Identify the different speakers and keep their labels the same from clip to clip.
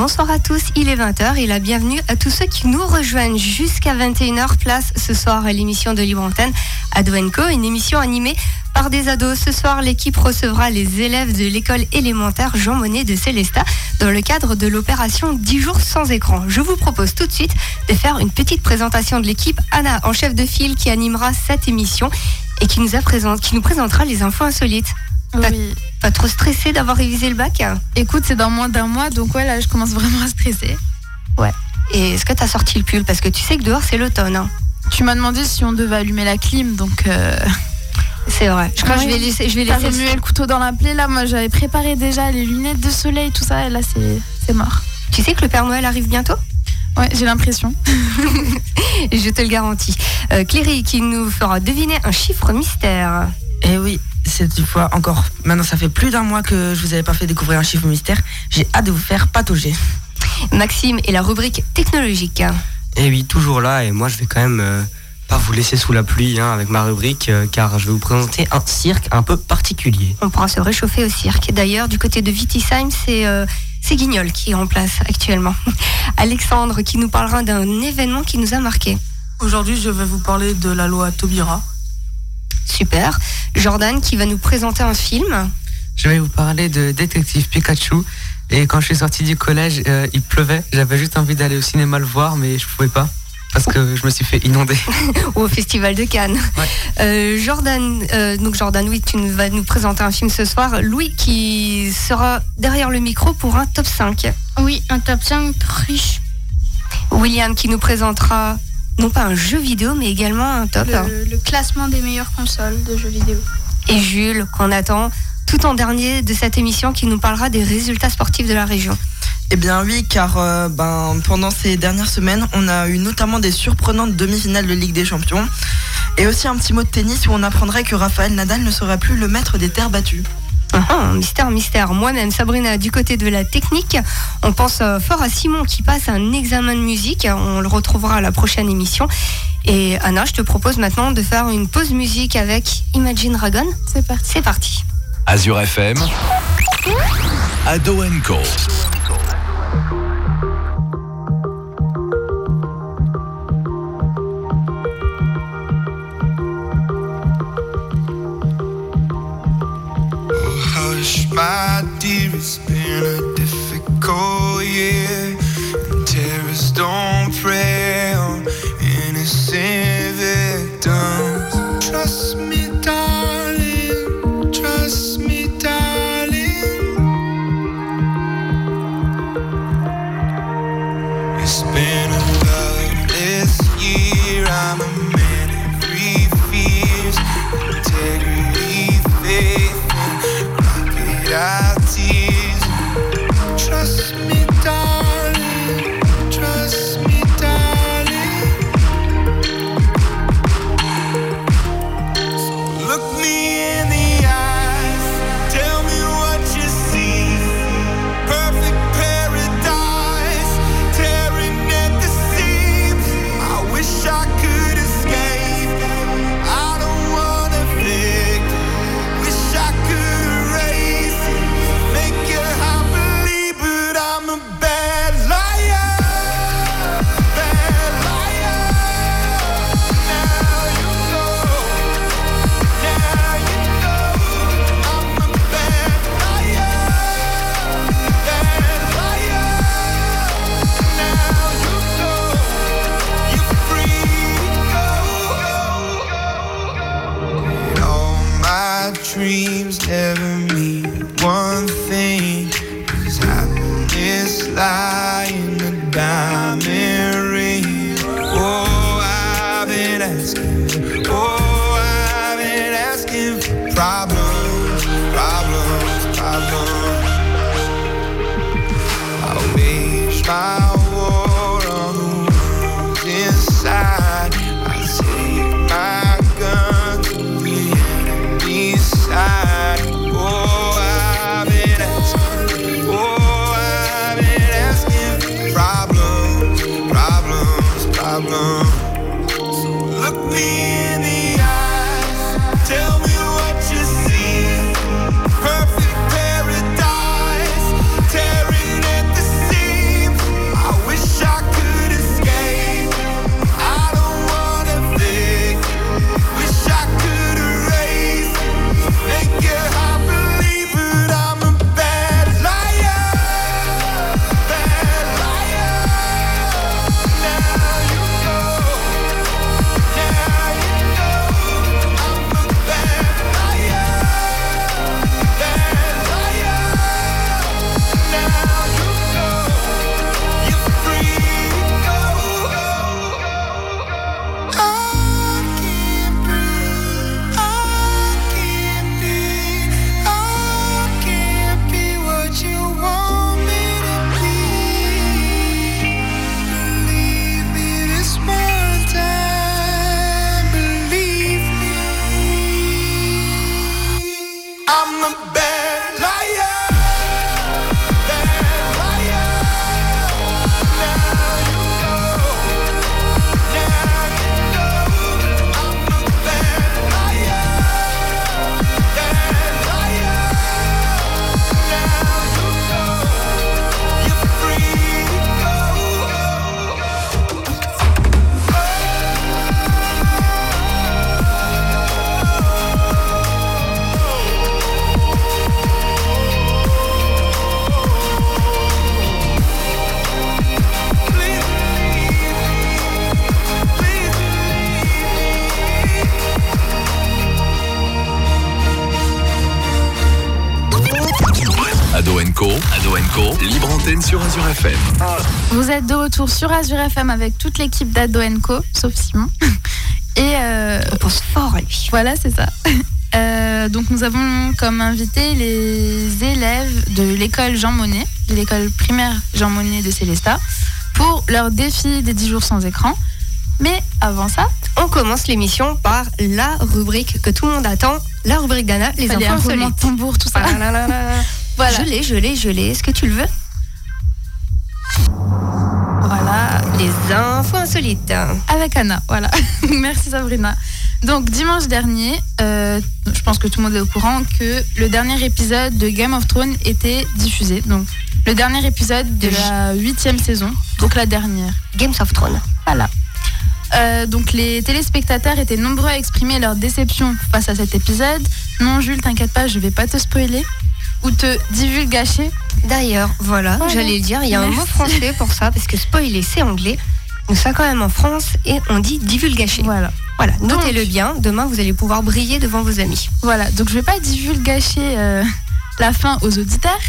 Speaker 1: Bonsoir à tous, il est 20h et la bienvenue à tous ceux qui nous rejoignent jusqu'à 21h place ce soir à l'émission de Libre Antenne Adwenco, une émission animée par des ados. Ce soir, l'équipe recevra les élèves de l'école élémentaire Jean Monnet de Célestat dans le cadre de l'opération 10 jours sans écran. Je vous propose tout de suite de faire une petite présentation de l'équipe. Anna, en chef de file, qui animera cette émission et qui nous, qui nous présentera les infos insolites.
Speaker 2: Oui.
Speaker 1: Pas trop stressé d'avoir révisé le bac
Speaker 2: Écoute, c'est dans moins d'un mois, donc ouais, là, je commence vraiment à stresser.
Speaker 1: Ouais. Et est-ce que tu as sorti le pull? Parce que tu sais que dehors, c'est l'automne. hein.
Speaker 2: Tu m'as demandé si on devait allumer la clim, donc. Euh...
Speaker 1: C'est vrai. Je crois que je
Speaker 2: Ouais.
Speaker 1: vais laisser, je vais
Speaker 2: T'as
Speaker 1: laisser
Speaker 2: le couteau dans la plaie, là. Moi, j'avais préparé déjà les lunettes de soleil, tout ça, et là, c'est c'est mort.
Speaker 1: Tu sais que le Père Noël arrive bientôt?
Speaker 2: Ouais, j'ai l'impression.
Speaker 1: Je te le garantis. Euh, Cléry qui nous fera deviner un chiffre mystère.
Speaker 3: Et Eh oui, cette fois encore. Maintenant, ça fait plus d'un mois que je vous avais pas fait découvrir un chiffre mystère. J'ai hâte de vous faire patauger.
Speaker 1: Maxime et la rubrique technologique.
Speaker 4: Et oui, toujours là, et moi je vais quand même euh, pas vous laisser sous la pluie hein, avec ma rubrique, euh, car je vais vous présenter un cirque un peu particulier.
Speaker 1: On pourra se réchauffer au cirque. D'ailleurs, du côté de Vitisheim, c'est euh, c'est Guignol qui est en place actuellement. Alexandre qui nous parlera d'un événement qui nous a marqué.
Speaker 5: Aujourd'hui, je vais vous parler de la loi Taubira.
Speaker 1: Super. Jordan qui va nous présenter un film.
Speaker 6: Je vais vous parler de Détective Pikachu. Et quand je suis sorti du collège, euh, il pleuvait. J'avais juste envie d'aller au cinéma le voir, mais je pouvais pas. Parce que je me suis fait inonder.
Speaker 1: ou au Festival de Cannes.
Speaker 6: Ouais.
Speaker 1: Euh, Jordan, euh, donc Jordan, oui, tu vas nous présenter un film ce soir. Louis qui sera derrière le micro pour un top 5.
Speaker 7: Oui, un top 5 riche.
Speaker 1: William qui nous présentera non pas un jeu vidéo mais également un top.
Speaker 7: Le, le classement des meilleures consoles de jeux vidéo.
Speaker 1: Et Jules qu'on attend tout en dernier de cette émission qui nous parlera des résultats sportifs de la région.
Speaker 3: Eh bien oui, car euh, ben, pendant ces dernières semaines, on a eu notamment des surprenantes demi-finales de Ligue des Champions. Et aussi un petit mot de tennis où on apprendrait que Raphaël Nadal ne sera plus le maître des terres battues.
Speaker 1: Ah, ah, mystère, mystère. Moi-même, Sabrina, du côté de la technique, on pense euh, fort à Simon qui passe un examen de musique. On le retrouvera à la prochaine émission. Et Anna, je te propose maintenant de faire une pause musique avec Imagine Dragon.
Speaker 2: C'est parti.
Speaker 1: C'est parti.
Speaker 8: Azure FM, Ado Co.
Speaker 9: my
Speaker 2: Vous êtes de retour sur Azure FM avec toute l'équipe d'Ado Co, sauf Simon. Et euh,
Speaker 1: On pense fort à lui.
Speaker 2: voilà, c'est ça. Euh, donc nous avons comme invité les élèves de l'école Jean Monnet, de l'école primaire Jean Monnet de Célestat, pour leur défi des 10 jours sans écran. Mais avant ça,
Speaker 1: On commence l'émission par la rubrique que tout le monde attend, la rubrique d'Anna, les
Speaker 2: de
Speaker 1: insolites.
Speaker 2: tambour, tout ça.
Speaker 1: Ah là là là.
Speaker 2: Voilà.
Speaker 1: Je l'ai, je l'ai, je l'ai. Est-ce que tu le veux?
Speaker 2: Avec Anna, voilà. Merci Sabrina. Donc dimanche dernier, euh, je pense que tout le monde est au courant que le dernier épisode de Game of Thrones était diffusé. Donc le dernier épisode de la huitième saison, donc la dernière.
Speaker 1: Games of Thrones.
Speaker 2: Voilà. Euh, donc les téléspectateurs étaient nombreux à exprimer leur déception face à cet épisode. Non Jules, t'inquiète pas, je vais pas te spoiler ou te divulgacher.
Speaker 1: D'ailleurs, voilà,
Speaker 2: Voilà.
Speaker 1: j'allais le dire, il y a un mot français pour ça, parce que spoiler, c'est anglais. Nous sommes quand même en France et on dit divulgacher.
Speaker 2: Voilà.
Speaker 1: Voilà, notez-le bien. Demain, vous allez pouvoir briller devant vos amis.
Speaker 2: Voilà, donc je vais pas divulgacher euh, la fin aux auditeurs,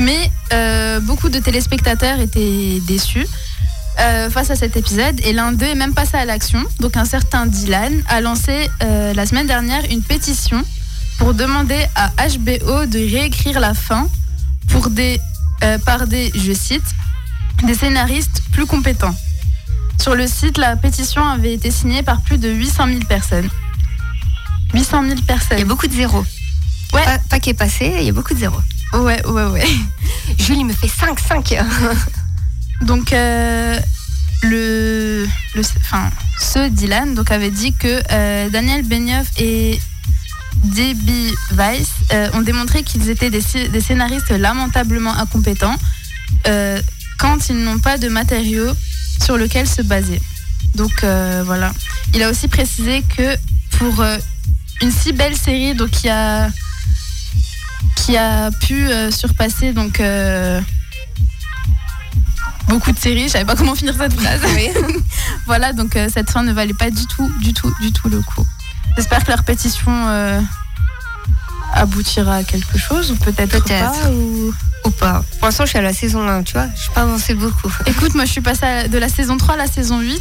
Speaker 2: mais euh, beaucoup de téléspectateurs étaient déçus euh, face à cet épisode et l'un d'eux est même passé à l'action. Donc un certain Dylan a lancé la semaine dernière une pétition pour demander à HBO de réécrire la fin pour des, par des, je cite, des scénaristes plus compétents. Sur le site, la pétition avait été signée par plus de 800 000 personnes. 800 000
Speaker 1: Il y a
Speaker 2: personnes.
Speaker 1: beaucoup de zéros.
Speaker 2: Ouais.
Speaker 1: Pas, pas qui est passé, il y a beaucoup de zéros.
Speaker 2: Ouais, ouais, ouais.
Speaker 1: Julie me fait 5-5.
Speaker 2: Donc, euh, le, le, enfin, ce Dylan donc, avait dit que euh, Daniel Benioff et Debbie Weiss euh, ont démontré qu'ils étaient des, scénaristes lamentablement incompétents quand ils n'ont pas de matériaux sur lequel se baser. Donc euh, voilà. Il a aussi précisé que pour euh, une si belle série donc, qui, a, qui a pu euh, surpasser donc, beaucoup de séries, je savais pas comment finir cette phrase. voilà, donc cette fin ne valait pas du tout, du tout, du tout le coup. J'espère que leur pétition aboutira à quelque chose, ou peut-être
Speaker 1: Peut-être.
Speaker 2: pas. Ou...
Speaker 1: Ou pas. Pour l'instant, je suis à la saison 1, tu vois. Je n'ai pas avancé beaucoup.
Speaker 2: Écoute, moi je suis passée de la saison 3 à la saison 8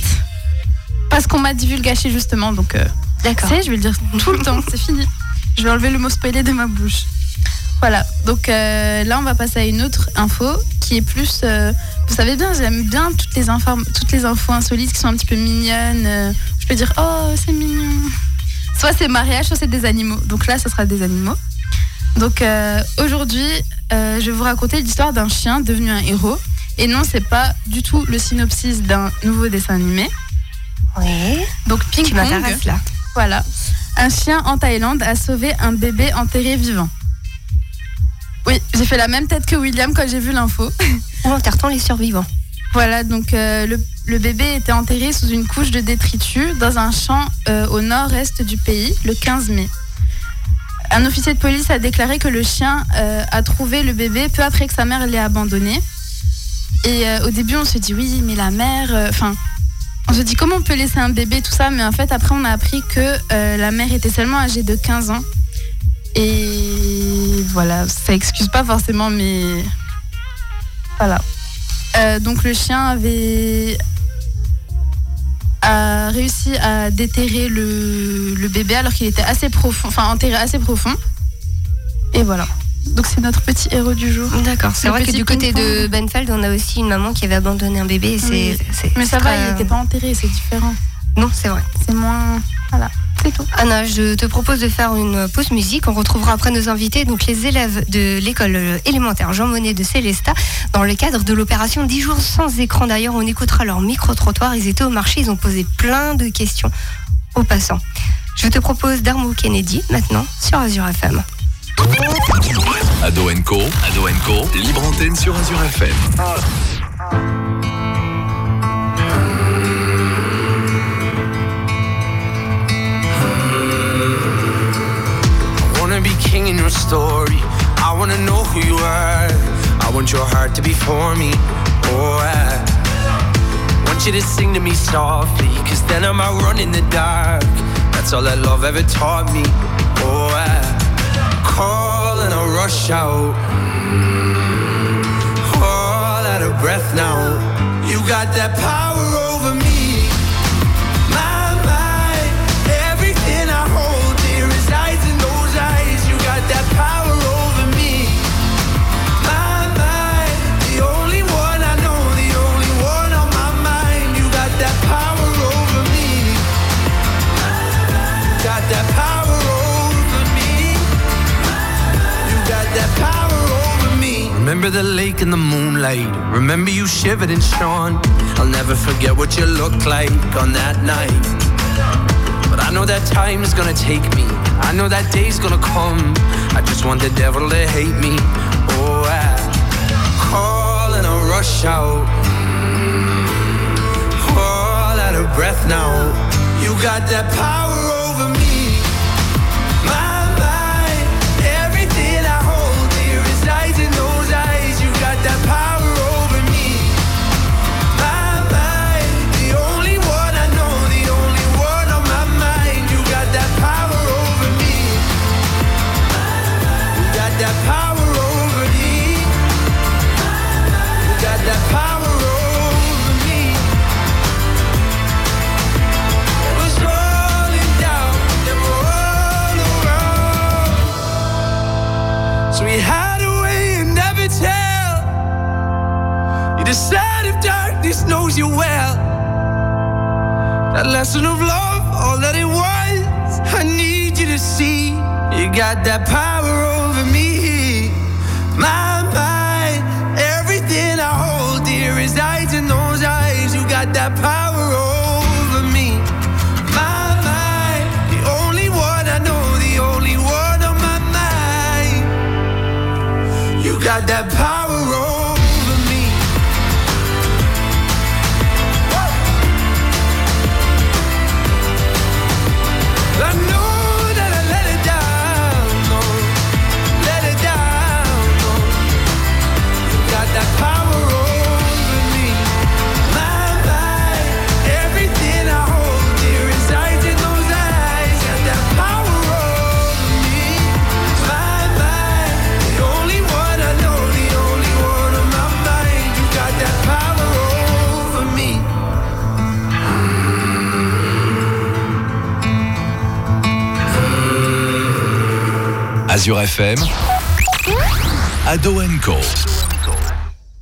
Speaker 2: parce qu'on m'a divulgaché justement, donc euh,
Speaker 1: D'accord.
Speaker 2: tu sais, je vais le dire tout le temps, c'est fini. Je vais enlever le mot spoiler de ma bouche. Voilà, donc euh, là on va passer à une autre info qui est plus. euh, vous savez bien, j'aime bien toutes les, toutes les infos insolites qui sont un petit peu mignonnes. euh, je peux dire, oh c'est mignon. Soit c'est mariage, soit c'est des animaux. Donc là, ce sera des animaux. Donc euh, aujourd'hui, euh, je vais vous raconter l'histoire d'un chien devenu un héros. Et non, c'est pas du tout le synopsis d'un nouveau dessin animé.
Speaker 1: Oui.
Speaker 2: Donc Ping
Speaker 1: Tu
Speaker 2: Pong,
Speaker 1: là.
Speaker 2: voilà. Un chien en Thaïlande a sauvé un bébé enterré vivant. Oui, j'ai fait la même tête que William quand j'ai vu l'info.
Speaker 1: Où enterre-t-on les survivants
Speaker 2: Voilà, donc euh, le, bébé était enterré sous une couche de détritus dans un champ euh, au nord-est du pays le 15 mai. Un officier de police a déclaré que le chien euh, a trouvé le bébé peu après que sa mère l'ait abandonné. Et au début, on se dit oui, mais la mère. Enfin, on se dit comment on peut laisser un bébé, tout ça? Mais en fait, après, on a appris que la mère était seulement âgée de 15 ans. Et voilà, ça excuse pas forcément, mais. Voilà. Euh, donc le chien avait a réussi à déterrer le, le bébé alors qu'il était assez profond, enfin enterré assez profond. Et voilà. Donc c'est notre petit héros du jour.
Speaker 1: D'accord. C'est vrai que du côté de. Benfeld, on a aussi une maman qui avait abandonné un bébé. et c'est-
Speaker 2: Oui.
Speaker 1: c'est-
Speaker 2: Mais ça va, il n'était pas enterré, c'est différent.
Speaker 1: Non, c'est vrai.
Speaker 2: C'est moins. Voilà, c'est tout.
Speaker 1: Anna, je te propose de faire une pause musique. On retrouvera après nos invités, donc les élèves de l'école élémentaire Jean Monnet de Célestat, dans le cadre de l'opération 10 jours sans écran. D'ailleurs, on écoutera leur micro-trottoir. Ils étaient au marché, ils ont posé plein de questions aux passants. Je te propose Darmo Kennedy maintenant sur Azure FM.
Speaker 10: Ado Co, Ado Co, libre antenne sur Azure FM.
Speaker 11: To be for me. Oh, I want you to sing to me softly. Cause then I'm out running in the dark. That's all that love ever taught me. Oh, I call and I rush out.
Speaker 12: Mm. All out of breath now. You got that power Remember the lake in the moonlight. Remember you shivered and shone. I'll never forget what you looked like on that night. But I know that time is gonna take me. I know that day's gonna come. I just want the devil to hate me. Oh, I call and I rush out. Mm. All out of breath now. You got that power we hide away and never tell. You decide if darkness knows you well. That lesson of love, all that it was. I need you to see. You got that power over me. My got that
Speaker 10: Azure FM, Ado Co.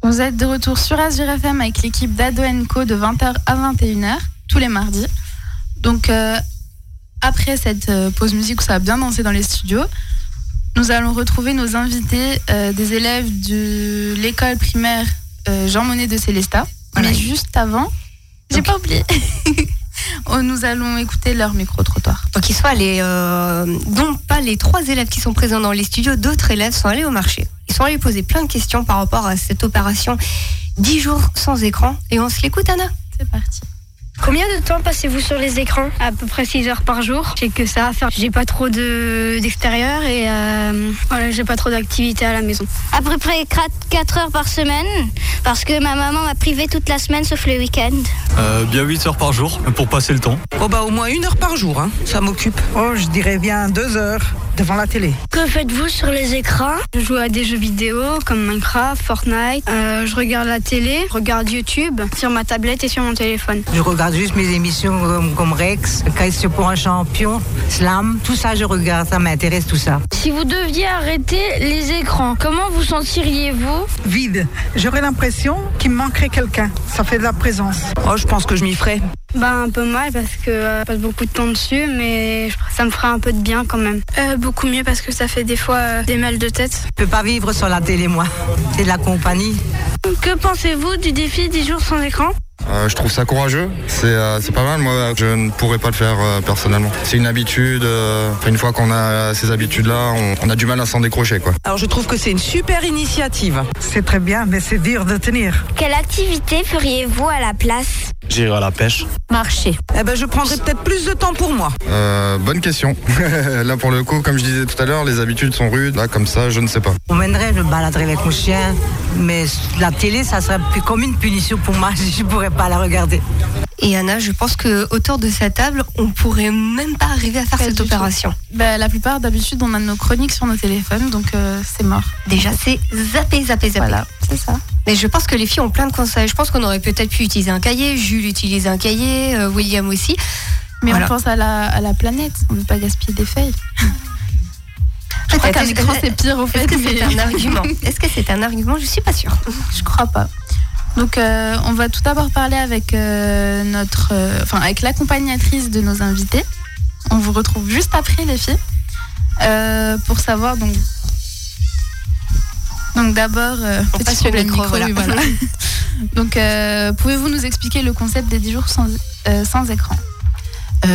Speaker 2: Vous êtes de retour sur Azure FM avec l'équipe d'Ado Co de 20h à 21h tous les mardis. Donc euh, après cette euh, pause musique où ça a bien dansé dans les studios, nous allons retrouver nos invités euh, des élèves de l'école primaire euh, Jean Monnet de Célestat. Mais juste avant, j'ai pas oublié. Oh, nous allons écouter leur micro-trottoir.
Speaker 1: Donc ils sont allés, euh, pas les trois élèves qui sont présents dans les studios, d'autres élèves sont allés au marché. Ils sont allés poser plein de questions par rapport à cette opération 10 jours sans écran. Et on se l'écoute Anna
Speaker 2: C'est parti.
Speaker 13: Combien de temps passez-vous sur les écrans À peu près 6 heures par jour. J'ai que ça à faire. J'ai pas trop de d'extérieur et euh, voilà, j'ai pas trop d'activités à la maison.
Speaker 14: À peu près 4 heures par semaine, parce que ma maman m'a privé toute la semaine sauf le week-end.
Speaker 15: Euh, bien 8 heures par jour pour passer le temps.
Speaker 16: Oh bah au moins une heure par jour, hein. ça m'occupe. Oh je dirais bien deux heures devant la télé.
Speaker 13: Que faites-vous sur les écrans? Je joue à des jeux vidéo comme Minecraft, Fortnite. Euh, je regarde la télé, je regarde YouTube sur ma tablette et sur mon téléphone.
Speaker 17: Je regarde juste mes émissions comme, comme Rex, Question pour un champion, Slam, tout ça je regarde, ça m'intéresse tout ça.
Speaker 13: Si vous deviez arrêter les écrans, comment vous sentiriez-vous?
Speaker 16: Vide. J'aurais l'impression qu'il me manquerait quelqu'un. Ça fait de la présence. Oh je pense que je m'y ferais.
Speaker 13: Bah un peu mal parce que euh, je passe beaucoup de temps dessus, mais je- ça me fera un peu de bien quand même. Euh, beaucoup mieux parce que ça fait des fois euh, des mal de tête.
Speaker 17: Je peux pas vivre sur la télé moi, c'est de la compagnie.
Speaker 13: Que pensez-vous du défi 10 jours sans écran?
Speaker 18: Euh, je trouve ça courageux, c'est euh, c'est pas mal, moi je ne pourrais pas le faire euh, personnellement. C'est une habitude, euh, une fois qu'on a ces habitudes-là, on, on a du mal à s'en décrocher quoi.
Speaker 16: Alors je trouve que c'est une super initiative. C'est très bien, mais c'est dur de tenir.
Speaker 14: Quelle activité feriez-vous à la place?
Speaker 15: J'irai à la pêche.
Speaker 17: Marcher.
Speaker 16: Eh ben je prendrais peut-être plus de temps pour moi.
Speaker 18: Euh, bonne question. Là pour le coup, comme je disais tout à l'heure, les habitudes sont rudes, là comme ça, je ne sais pas.
Speaker 17: On mènerait, je me baladerais avec mon chien, mais la télé ça serait plus comme une punition pour moi, je pourrais pas la regarder.
Speaker 1: Et Anna, je pense que autour de cette table, on pourrait même pas arriver à faire
Speaker 2: Pas
Speaker 1: cette opération.
Speaker 2: Bah, la plupart, d'habitude, on a nos chroniques sur nos téléphones, donc euh, c'est mort.
Speaker 1: Déjà, c'est zapper, zapper, zapper.
Speaker 2: Voilà, c'est ça.
Speaker 1: Mais je pense que les filles ont plein de conseils. Je pense qu'on aurait peut-être pu utiliser un cahier. Jules utilise un cahier, euh, William aussi.
Speaker 2: Mais
Speaker 1: Voilà.
Speaker 2: on pense à la, à la planète, on ne veut pas gaspiller des feuilles. Je crois qu'un écran c'est pire au fait.
Speaker 1: Est-ce que c'est un argument? Est-ce que c'est un argument? Je suis pas sûre.
Speaker 2: Je crois pas. Donc, euh, on va tout d'abord parler avec euh, notre, euh, enfin, avec l'accompagnatrice de nos invités. On vous retrouve juste après, les filles, pour savoir donc. Donc d'abord,
Speaker 1: On
Speaker 2: petit problème
Speaker 1: micro, voilà.
Speaker 2: oui, voilà. donc, pouvez-vous nous expliquer le concept des 10 jours sans, sans écran?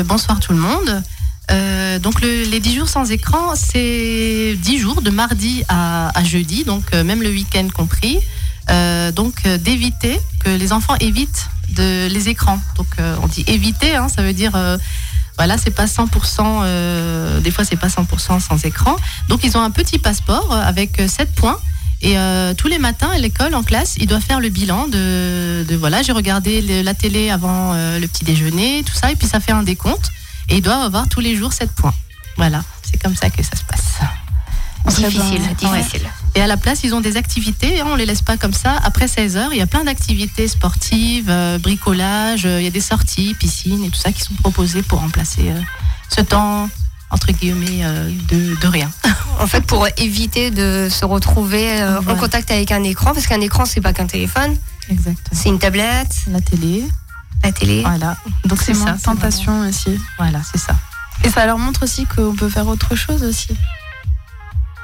Speaker 19: Bonsoir tout le monde. Euh, donc le- les 10 jours sans écran, c'est 10 jours de mardi à, à jeudi, donc euh, même le week-end compris. Euh, donc euh, d'éviter que les enfants évitent de, les écrans. Donc euh, on dit éviter, hein, ça veut dire euh, voilà, c'est pas 100%, euh, des fois c'est pas 100% sans écran. Donc ils ont un petit passeport euh, avec 7 points. Et euh, tous les matins à l'école, en classe, ils doivent faire le bilan de, de voilà, j'ai regardé la télé avant le petit déjeuner, tout ça, et puis ça fait un décompte. Et ils doivent avoir tous les jours 7 points. Voilà, c'est comme ça que ça se passe.
Speaker 1: Difficile, difficile.
Speaker 19: Et à la place, ils ont des activités, hein, on les laisse pas comme ça. Après 16 heures, il y a plein d'activités sportives, euh, bricolage, euh, il y a des sorties, piscine et tout ça qui sont proposées pour remplacer euh, ce temps, entre guillemets, euh, de, de rien.
Speaker 1: En fait, pour éviter de se retrouver euh, en contact avec un écran, parce qu'un écran, c'est pas qu'un téléphone,
Speaker 19: Exact.
Speaker 1: c'est une tablette,
Speaker 19: La télé,
Speaker 1: la télé.
Speaker 19: voilà. Donc
Speaker 2: C'est moins tentation aussi.
Speaker 19: Voilà, c'est ça.
Speaker 2: Et ça leur montre aussi qu'on peut faire autre chose aussi.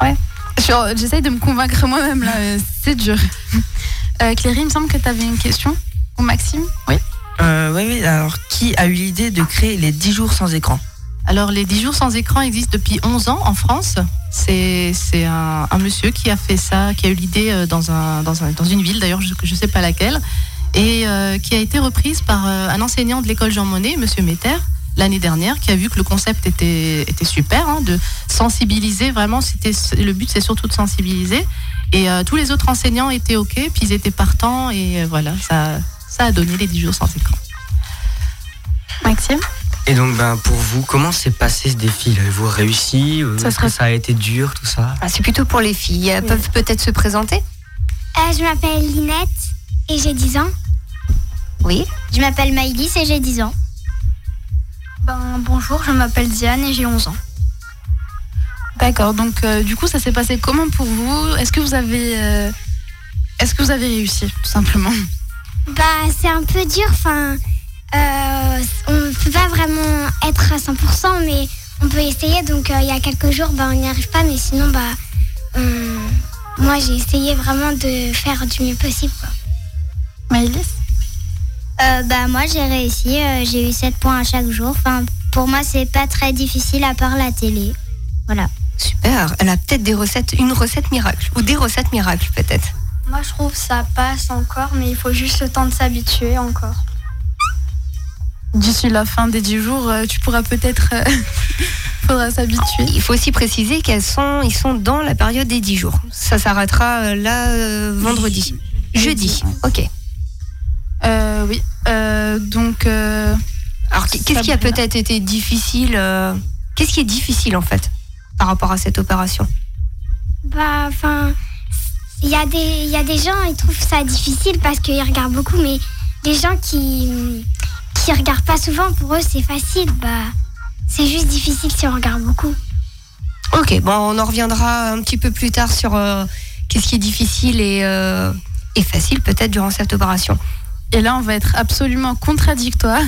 Speaker 2: Ouais. J'essaye de me convaincre moi-même là, euh, c'est dur. Euh, Cléry, il me semble que tu avais une question pour Maxime. Oui.
Speaker 3: Euh, oui, oui, alors qui a eu l'idée de créer les 10 jours sans écran?
Speaker 19: Alors, les 10 jours sans écran existent depuis 11 ans en France. C'est c'est un, un monsieur qui a fait ça, qui a eu l'idée euh, dans, un, dans, un- dans une ville, d'ailleurs, je ne sais pas laquelle, et euh, qui a été reprise par un enseignant de l'école Jean Monnet, monsieur Metter, l'année dernière, qui a vu que le concept était, était super, hein, de sensibiliser vraiment. c'était Le but, c'est surtout de sensibiliser. Et euh, tous les autres enseignants étaient OK, puis ils étaient partants, et euh, voilà, ça, ça a donné les 10 jours sans écran.
Speaker 2: Maxime?
Speaker 4: Et donc, ben, pour vous, comment s'est passé ce défi Avez-vous réussi? Ou
Speaker 1: Ça
Speaker 4: Est-ce
Speaker 1: serait-
Speaker 4: que ça a été dur, tout ça?
Speaker 1: Ah, c'est plutôt pour les filles. Elles peuvent peut-être se présenter?
Speaker 20: Euh, je m'appelle Linette et j'ai 10 ans.
Speaker 1: Oui.
Speaker 20: Je m'appelle Maïlis et j'ai 10 ans.
Speaker 7: Ben, bonjour, je m'appelle Diane et j'ai 11 ans.
Speaker 2: D'accord, donc euh, du coup, ça s'est passé comment pour vous? Est-ce que vous avez. euh, Est-ce que vous avez réussi, tout simplement?
Speaker 20: Bah, c'est un peu dur. Enfin, euh, on ne peut pas vraiment être à 100%, mais on peut essayer. Donc, il y a quelques jours, bah, on n'y arrive pas, mais sinon, bah, on- moi, j'ai essayé vraiment de faire du mieux possible. Quoi.
Speaker 2: Maëlys?
Speaker 20: Euh, bah, moi, j'ai réussi. euh, j'ai eu 7 points à chaque jour. Enfin, pour moi, c'est pas très difficile à part la télé. Voilà.
Speaker 1: Super. Elle a peut-être des recettes, une recette miracle. Ou des recettes miracles, peut-être.
Speaker 7: Moi, je trouve ça passe encore, mais il faut juste le temps de s'habituer encore.
Speaker 2: D'ici la fin des 10 jours, euh, tu pourras peut-être. euh, faudra s'habituer.
Speaker 1: Il faut aussi préciser qu'elles sont, ils sont dans la période des 10 jours. Ça s'arrêtera là euh, vendredi. Jeudi. Ok.
Speaker 2: Euh, oui. Euh, donc. euh,
Speaker 1: Alors, qu'est- qu'est-ce qui a peut-être été difficile euh, Qu'est-ce qui est difficile en fait par rapport à cette opération?
Speaker 20: Bah, enfin, il y, a des- il y a des gens, ils trouvent ça difficile parce qu'ils regardent beaucoup, mais les gens qui qui regardent pas souvent, pour eux, c'est facile. Bah, c'est juste difficile si on regarde beaucoup.
Speaker 1: Ok, bon, on en reviendra un petit peu plus tard sur euh, qu'est-ce qui est difficile et, euh, et facile peut-être durant cette opération.
Speaker 2: Et là, on va être absolument contradictoire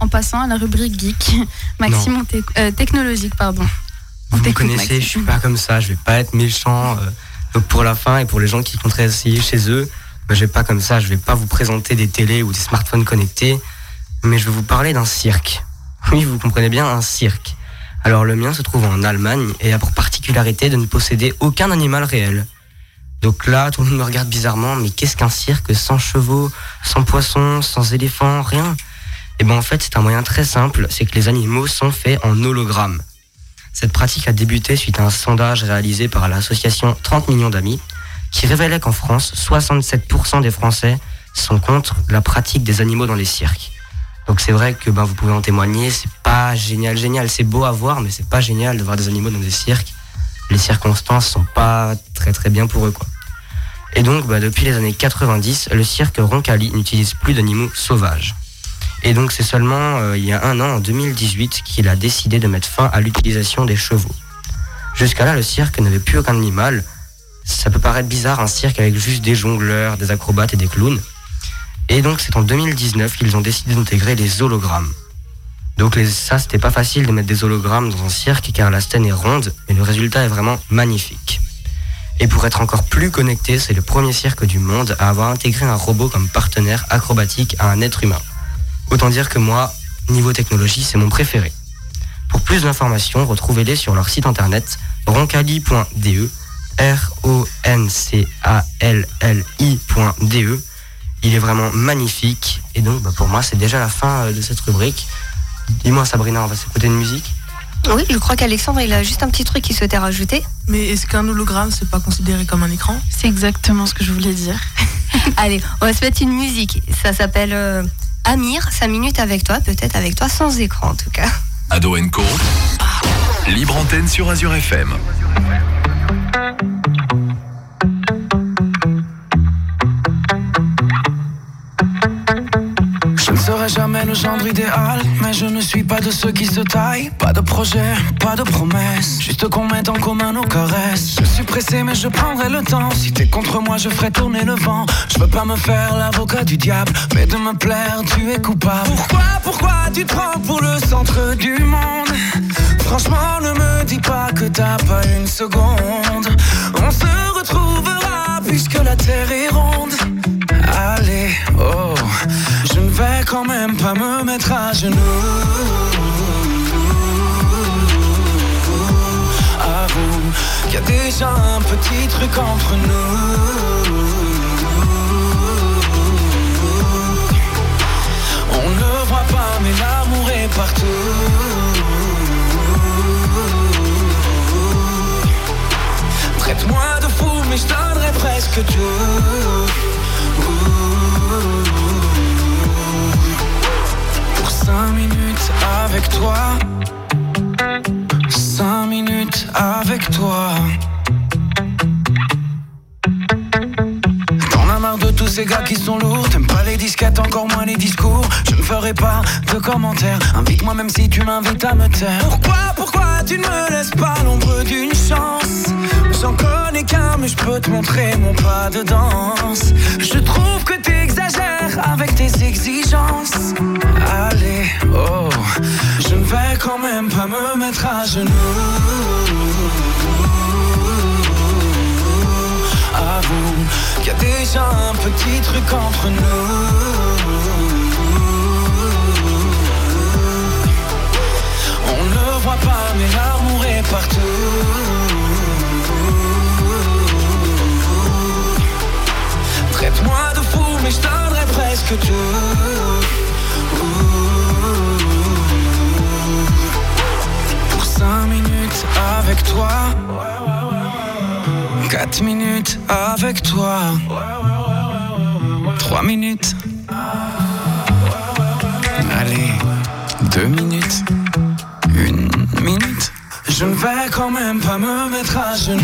Speaker 2: en passant à la rubrique geek. Maxime, t'éc- euh, technologique, pardon.
Speaker 4: Vous me connaissez,
Speaker 2: Maxime.
Speaker 4: je suis pas comme ça, je vais pas être méchant. euh, donc pour la fin et pour les gens qui compteraient essayer chez eux, ben, je vais pas comme ça, je vais pas vous présenter des télés ou des smartphones connectés, mais je vais vous parler d'un cirque. Oui, vous comprenez bien, un cirque. Alors le mien se trouve en Allemagne et a pour particularité de ne posséder aucun animal réel. Donc là, tout le monde me regarde bizarrement, mais qu'est-ce qu'un cirque sans chevaux, sans poissons, sans éléphants, rien? Et ben en fait, c'est un moyen très simple, c'est que les animaux sont faits en hologramme. Cette pratique a débuté suite à un sondage réalisé par l'association 30 millions d'amis qui révélait qu'en France, 67% des Français sont contre la pratique des animaux dans les cirques. Donc c'est vrai que ben, vous pouvez en témoigner, c'est pas génial, génial, c'est beau à voir, mais c'est pas génial de voir des animaux dans des cirques. Les circonstances sont pas très très bien pour eux quoi. Et donc, bah, depuis les années 90, le cirque Roncalli n'utilise plus d'animaux sauvages. Et donc, c'est seulement euh, il y a un an, en 2018, qu'il a décidé de mettre fin à l'utilisation des chevaux. Jusqu'à là, le cirque n'avait plus aucun animal. Ça peut paraître bizarre, un cirque avec juste des jongleurs, des acrobates et des clowns. Et donc, c'est en 2019 qu'ils ont décidé d'intégrer les hologrammes. Donc les, ça, c'était pas facile de mettre des hologrammes dans un cirque car la scène est ronde et le résultat est vraiment magnifique. Et pour être encore plus connecté, c'est le premier cirque du monde à avoir intégré un robot comme partenaire acrobatique à un être humain. Autant dire que moi, niveau technologie, c'est mon préféré. Pour plus d'informations, retrouvez-les sur leur site internet roncalli.de, R-O-N-C-A-L-L-I.de. Il est vraiment magnifique et donc bah, pour moi c'est déjà la fin euh, de cette rubrique. Dis-moi Sabrina, on va s'écouter une musique
Speaker 1: Oui, je crois qu'Alexandre, il a juste un petit truc qu'il souhaitait rajouter.
Speaker 5: Mais est-ce qu'un hologramme, c'est pas considéré comme un écran?
Speaker 2: C'est exactement ce que je voulais dire.
Speaker 1: Allez, on va se mettre une musique. Ça s'appelle euh, Amir, 5 minutes avec toi, peut-être avec toi sans écran en tout cas.
Speaker 10: Ado Co. Libre antenne sur Azure FM.
Speaker 11: Jamais le gendre idéal, mais je ne suis pas de ceux qui se taillent. Pas de projet, pas de promesse, juste qu'on mette en commun nos caresses. Je suis pressé, mais je prendrai le temps. Si t'es contre moi, je ferai tourner le vent. Je veux pas me faire l'avocat du diable, mais de me plaire, tu es coupable. Pourquoi, pourquoi tu te prends pour le centre du monde? Franchement, ne me dis pas que t'as pas une seconde. On se retrouvera puisque la terre est ronde. Allez, oh, quand même pas me mettre à genoux. Avoue qu'il y a déjà un petit truc entre nous. On ne voit pas, mais l'amour est partout. Traite-moi de fou, mais je donnerai presque tout. Pour cinq minutes avec toi. Cinq minutes avec toi. Ces gars qui sont lourds. T'aimes pas les disquettes, encore moins les discours. Je ne ferai pas de commentaires. Invite-moi même si tu m'invites à me taire. Pourquoi, pourquoi tu ne me laisses pas l'ombre d'une chance? J'en connais qu'un, mais je peux te montrer mon pas de danse. Je trouve que t'exagères avec tes exigences. Allez, oh, je ne vais quand même pas me mettre à genoux. Y a déjà un petit truc entre nous. On ne voit pas, mais l'amour est partout. Traite-moi de fou, mais je donnerai presque tout. Pour cinq minutes avec toi. Quatre minutes avec toi. Trois minutes. Allez, deux minutes. Une minute. Je ne vais quand même pas me mettre à genoux.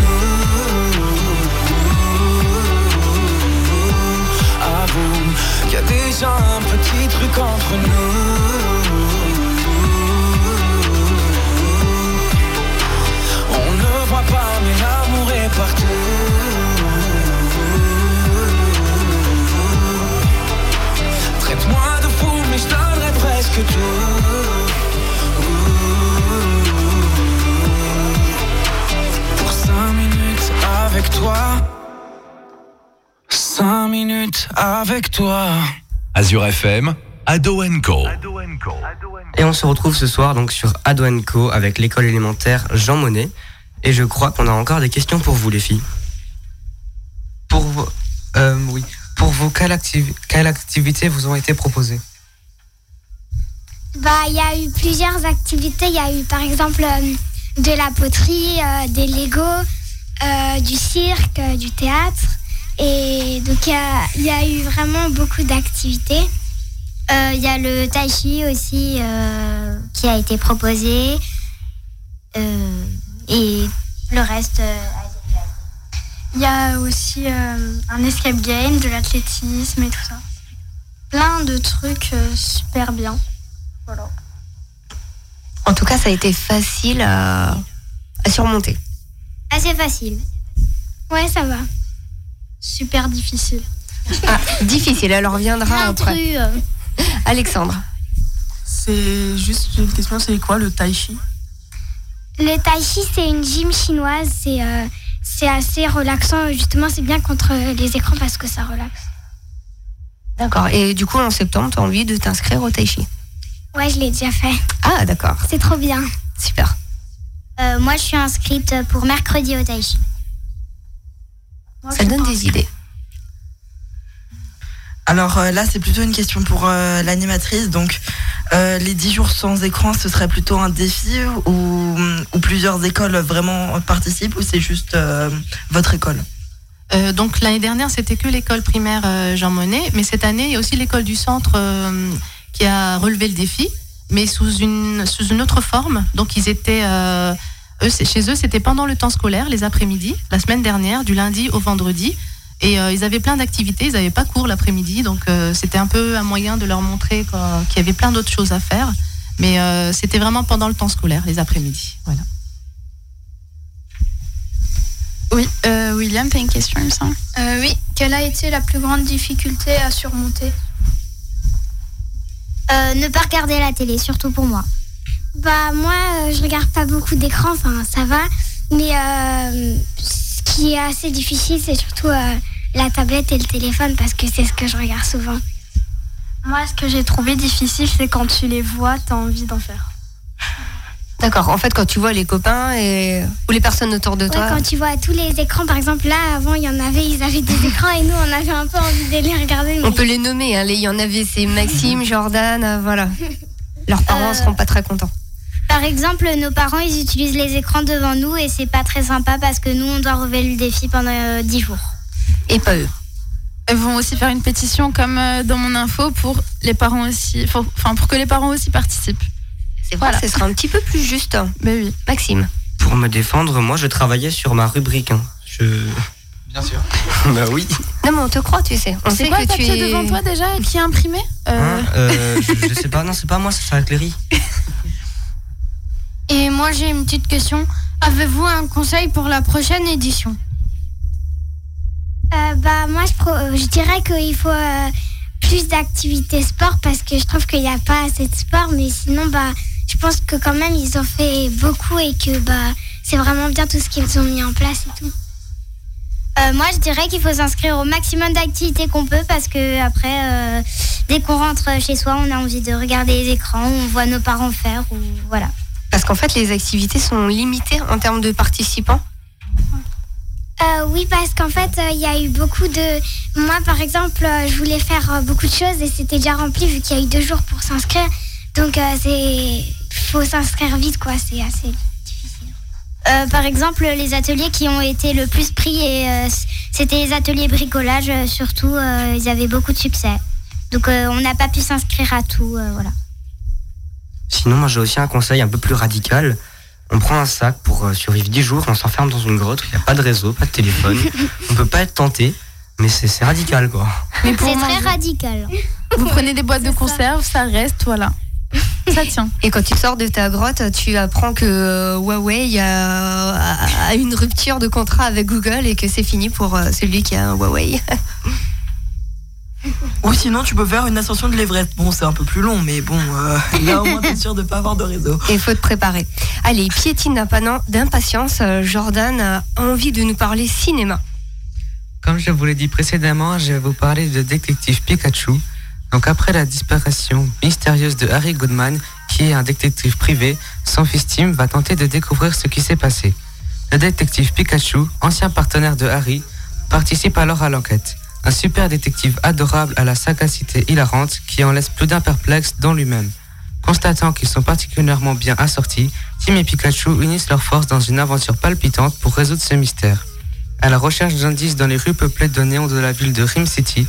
Speaker 11: Avoue qu'il y a déjà un petit truc entre nous. Tout. Pour cinq minutes avec toi. Cinq minutes avec toi.
Speaker 10: Azure FM, Ado Co.
Speaker 4: Et on se retrouve ce soir donc sur Ado Co avec l'école élémentaire Jean Monnet. Et je crois qu'on a encore des questions pour vous les filles.
Speaker 6: Pour vos, euh, oui. Pour vous, quelle, activi- quelle activité vous ont été proposées?
Speaker 20: Bah, il y a eu plusieurs activités. Il y a eu par exemple euh, de la poterie, euh, des Lego, euh, du cirque, du théâtre. Et donc il y y, a eu vraiment beaucoup d'activités.
Speaker 21: Il y a le tai chi aussi qui a été proposé. Et le reste.
Speaker 7: Il y a aussi un escape game, de l'athlétisme et tout ça. Plein de trucs super bien. Voilà.
Speaker 1: En tout cas, ça a été facile à, à surmonter.
Speaker 20: Assez facile. Ouais, ça va.
Speaker 7: Super difficile.
Speaker 1: Ah, difficile, elle reviendra après.
Speaker 20: Euh.
Speaker 1: Alexandre.
Speaker 5: C'est juste une question, c'est quoi le tai chi?
Speaker 20: Le tai chi, c'est une gym chinoise. C'est euh, c'est assez relaxant. Justement, c'est bien contre les écrans parce que ça relaxe.
Speaker 1: D'accord. Et du coup, en septembre, tu as envie de t'inscrire au tai chi?
Speaker 20: Ouais, je l'ai déjà fait.
Speaker 1: Ah, d'accord.
Speaker 20: C'est trop bien.
Speaker 1: Super.
Speaker 21: Euh, moi, je suis inscrite pour mercredi au Tai Chi.
Speaker 1: Ça donne des idées.
Speaker 3: Alors euh, là, c'est plutôt une question pour euh, l'animatrice. Donc, euh, les 10 jours sans écran, ce serait plutôt un défi ou, ou plusieurs écoles vraiment participent ou c'est juste euh, votre école?
Speaker 19: Euh, donc l'année dernière, c'était que l'école primaire euh, Jean Monnet, mais cette année, il y a aussi l'école du centre euh, qui a relevé le défi, mais sous une, sous une autre forme. Donc ils étaient, euh, eux, chez eux, c'était pendant le temps scolaire, les après-midi, la semaine dernière, du lundi au vendredi. Et euh, ils avaient plein d'activités, ils n'avaient pas cours l'après-midi, donc euh, c'était un peu un moyen de leur montrer qu'il y avait plein d'autres choses à faire. Mais euh, c'était vraiment pendant le temps scolaire, les après-midi. Voilà.
Speaker 2: Oui, euh, William, t'as une question, il me semble?
Speaker 7: Euh, oui, quelle a été la plus grande difficulté à surmonter?
Speaker 21: Euh, ne pas regarder la télé, surtout pour moi.
Speaker 20: Bah moi, euh, je regarde pas beaucoup d'écran, enfin ça va. Mais euh, ce qui est assez difficile, c'est surtout euh, la tablette et le téléphone parce que c'est ce que je regarde souvent.
Speaker 7: Moi, ce que j'ai trouvé difficile, c'est quand tu les vois, t'as envie d'en faire.
Speaker 1: D'accord. En fait, quand tu vois les copains et... ou les personnes autour de
Speaker 20: Ouais,
Speaker 1: toi.
Speaker 20: quand tu vois tous les écrans, par exemple là, avant il y en avait, ils avaient des écrans et nous on avait un peu envie de les regarder.
Speaker 1: On peut les nommer. hein. Les- Il y en avait, c'est Maxime, Jordan, euh, voilà. Leurs parents
Speaker 21: Euh,
Speaker 1: seront pas très contents.
Speaker 21: Par exemple, nos parents, ils utilisent les écrans devant nous et c'est pas très sympa parce que nous, on doit relever le défi pendant euh, 10 jours.
Speaker 1: Et pas eux.
Speaker 2: Elles vont aussi faire une pétition comme euh, dans mon info pour les parents aussi, pour que les parents aussi participent.
Speaker 1: C'est vrai,
Speaker 2: Voilà.
Speaker 1: ce sera un petit peu plus juste.
Speaker 2: Ben oui.
Speaker 1: Maxime.
Speaker 4: Pour me défendre, moi je travaillais sur ma rubrique. hein. Je...
Speaker 6: Bien sûr.
Speaker 4: bah oui.
Speaker 1: Non, mais on te croit, tu sais. On
Speaker 2: C'est
Speaker 1: sait
Speaker 2: quoi
Speaker 1: que
Speaker 2: le
Speaker 1: tu
Speaker 2: papier
Speaker 1: es.
Speaker 2: devant toi déjà qui est imprimé Euh,
Speaker 4: Hein, euh, je, je sais pas, non, c'est pas moi, c'est la Cléry.
Speaker 7: Et moi, j'ai une petite question. Avez-vous un conseil pour la prochaine édition?
Speaker 20: Euh, bah moi je, pro- euh, je dirais qu'il faut euh, plus d'activités sport parce que je trouve qu'il n'y a pas assez de sport mais sinon bah je pense que quand même ils ont fait beaucoup et que bah c'est vraiment bien tout ce qu'ils ont mis en place et tout.
Speaker 21: Euh, moi, je dirais qu'il faut s'inscrire au maximum d'activités qu'on peut parce que après, euh, dès qu'on rentre chez soi, on a envie de regarder les écrans, on voit nos parents faire ou voilà.
Speaker 1: Parce qu'en fait, les activités sont limitées en termes de participants.
Speaker 20: Euh, oui, parce qu'en fait, euh, il y a eu beaucoup de... Moi, par exemple, euh, je voulais faire euh, beaucoup de choses et c'était déjà rempli vu qu'il y a eu deux jours pour s'inscrire. Donc, euh, c'est... faut s'inscrire vite, quoi. C'est assez...
Speaker 21: Euh, par exemple, les ateliers qui ont été le plus pris, et, euh, c'était les ateliers bricolage, euh, surtout, euh, ils avaient beaucoup de succès. Donc, euh, on n'a pas pu s'inscrire à tout, euh, voilà.
Speaker 4: Sinon, moi j'ai aussi un conseil un peu plus radical. On prend un sac pour survivre 10 jours, on s'enferme dans une grotte il n'y a pas de réseau, pas de téléphone. on peut pas être tenté, mais c'est radical quoi.
Speaker 21: C'est très radical.
Speaker 2: vous prenez des boîtes de conserve, ça reste, voilà. Ça tient.
Speaker 1: Et quand tu sors de ta grotte, tu apprends que euh, Huawei a, une rupture de contrat avec Google et que c'est fini pour euh, celui qui a un Huawei.
Speaker 3: Ou sinon, tu peux faire une ascension de l'Everest. Bon, c'est un peu plus long, mais bon, euh, là au moins t'es sûr de pas avoir de réseau.
Speaker 1: Et il faut te préparer. Allez, piétine d'impatience- d'impatience, Jordan a envie de nous parler cinéma.
Speaker 6: Comme je vous l'ai dit précédemment, je vais vous parler de Détective Pikachu. Donc après la disparition mystérieuse de Harry Goodman, qui est un détective privé, son fils Tim va tenter de découvrir ce qui s'est passé. Le détective Pikachu, ancien partenaire de Harry, participe alors à l'enquête. Un super détective adorable à la sagacité hilarante qui en laisse plus d'un perplexe dans lui-même. Constatant qu'ils sont particulièrement bien assortis, Tim et Pikachu unissent leurs forces dans une aventure palpitante pour résoudre ce mystère. À la recherche d'indices dans les rues peuplées de néons de la ville de Rim City,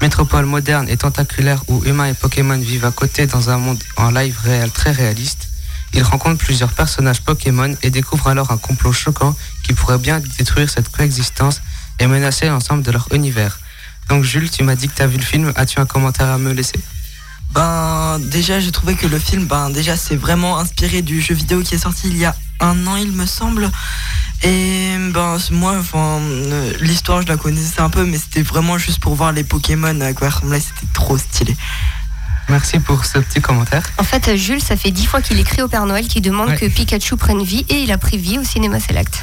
Speaker 6: métropole moderne et tentaculaire où humains et Pokémon vivent à côté dans un monde en live réel très réaliste, ils rencontrent plusieurs personnages Pokémon et découvrent alors un complot choquant qui pourrait bien détruire cette coexistence et menacer l'ensemble de leur univers. Donc Jules, tu m'as dit que tu vu le film, as-tu un commentaire à me laisser?
Speaker 3: Ben déjà j'ai trouvé que le film ben déjà c'est vraiment inspiré du jeu vidéo qui est sorti il y a un an il me semble. Et ben moi enfin euh, l'histoire je la connaissais un peu mais c'était vraiment juste pour voir les Pokémon à quoi ressemblaient, c'était trop stylé.
Speaker 6: Merci pour ce petit commentaire.
Speaker 1: En fait, Jules, ça fait dix fois qu'il écrit au Père Noël qui demande
Speaker 6: Ouais.
Speaker 1: que Pikachu prenne vie et il a pris vie au cinéma Select.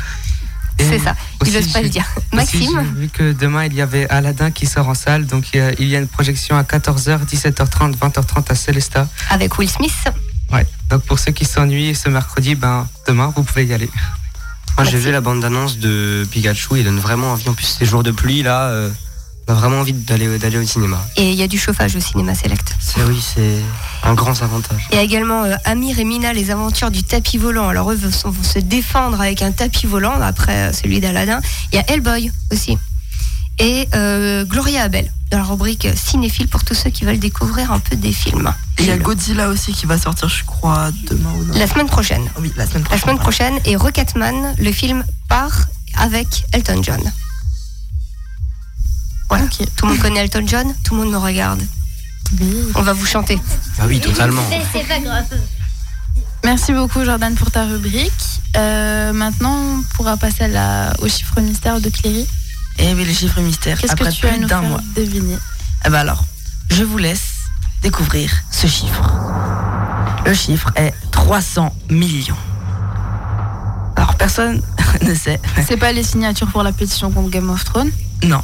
Speaker 1: C'est ça, il n'ose pas le dire. Maxime
Speaker 6: J'ai vu que demain il y avait Aladdin qui sort en salle, donc il y a, il y a une projection à 14h, 17h30, 20h30 à Célesta.
Speaker 1: avec Will Smith.
Speaker 6: Ouais. Donc pour ceux qui s'ennuient ce mercredi, ben demain vous pouvez y aller.
Speaker 4: Moi j'ai vu la bande d'annonce de Pikachu, il donne vraiment envie. En plus ces jours de pluie là, euh, on a vraiment envie d'aller d'aller au cinéma.
Speaker 1: Et il y a du chauffage au cinéma Select.
Speaker 4: C'est oui, c'est un grand avantage.
Speaker 1: Il y a également euh, Amir et Mina, les aventures du tapis volant. Alors eux vont, vont se défendre avec un tapis volant après euh, celui d'Aladin. Il y a Hellboy aussi. Et euh, Gloria Abel, dans la rubrique cinéphile pour tous ceux qui veulent découvrir un peu des films.
Speaker 3: Et il y a Godzilla aussi qui va sortir je crois demain ou non.
Speaker 1: La semaine prochaine.
Speaker 3: Oui, la semaine
Speaker 1: La
Speaker 3: prochaine.
Speaker 1: semaine prochaine. Et Rocketman, le film part avec Elton John. Voilà. Tout le monde connaît Elton John Tout le monde me regarde. On va vous chanter.
Speaker 4: Bah oui, totalement.
Speaker 21: C'est pas grave.
Speaker 2: Merci beaucoup Jordan pour ta rubrique. Euh, maintenant, on pourra passer à la, au chiffre mystère de Cléry.
Speaker 3: Et oui, les chiffres mystères.
Speaker 2: Qu'est-ce que
Speaker 3: Après
Speaker 2: tu as nous
Speaker 3: d'un
Speaker 2: faire
Speaker 3: mois.
Speaker 2: deviner
Speaker 3: Eh ben alors, je vous laisse découvrir ce chiffre. Le chiffre est 300 millions. Alors personne ne sait.
Speaker 2: C'est pas les signatures pour la pétition contre Game of Thrones
Speaker 3: Non.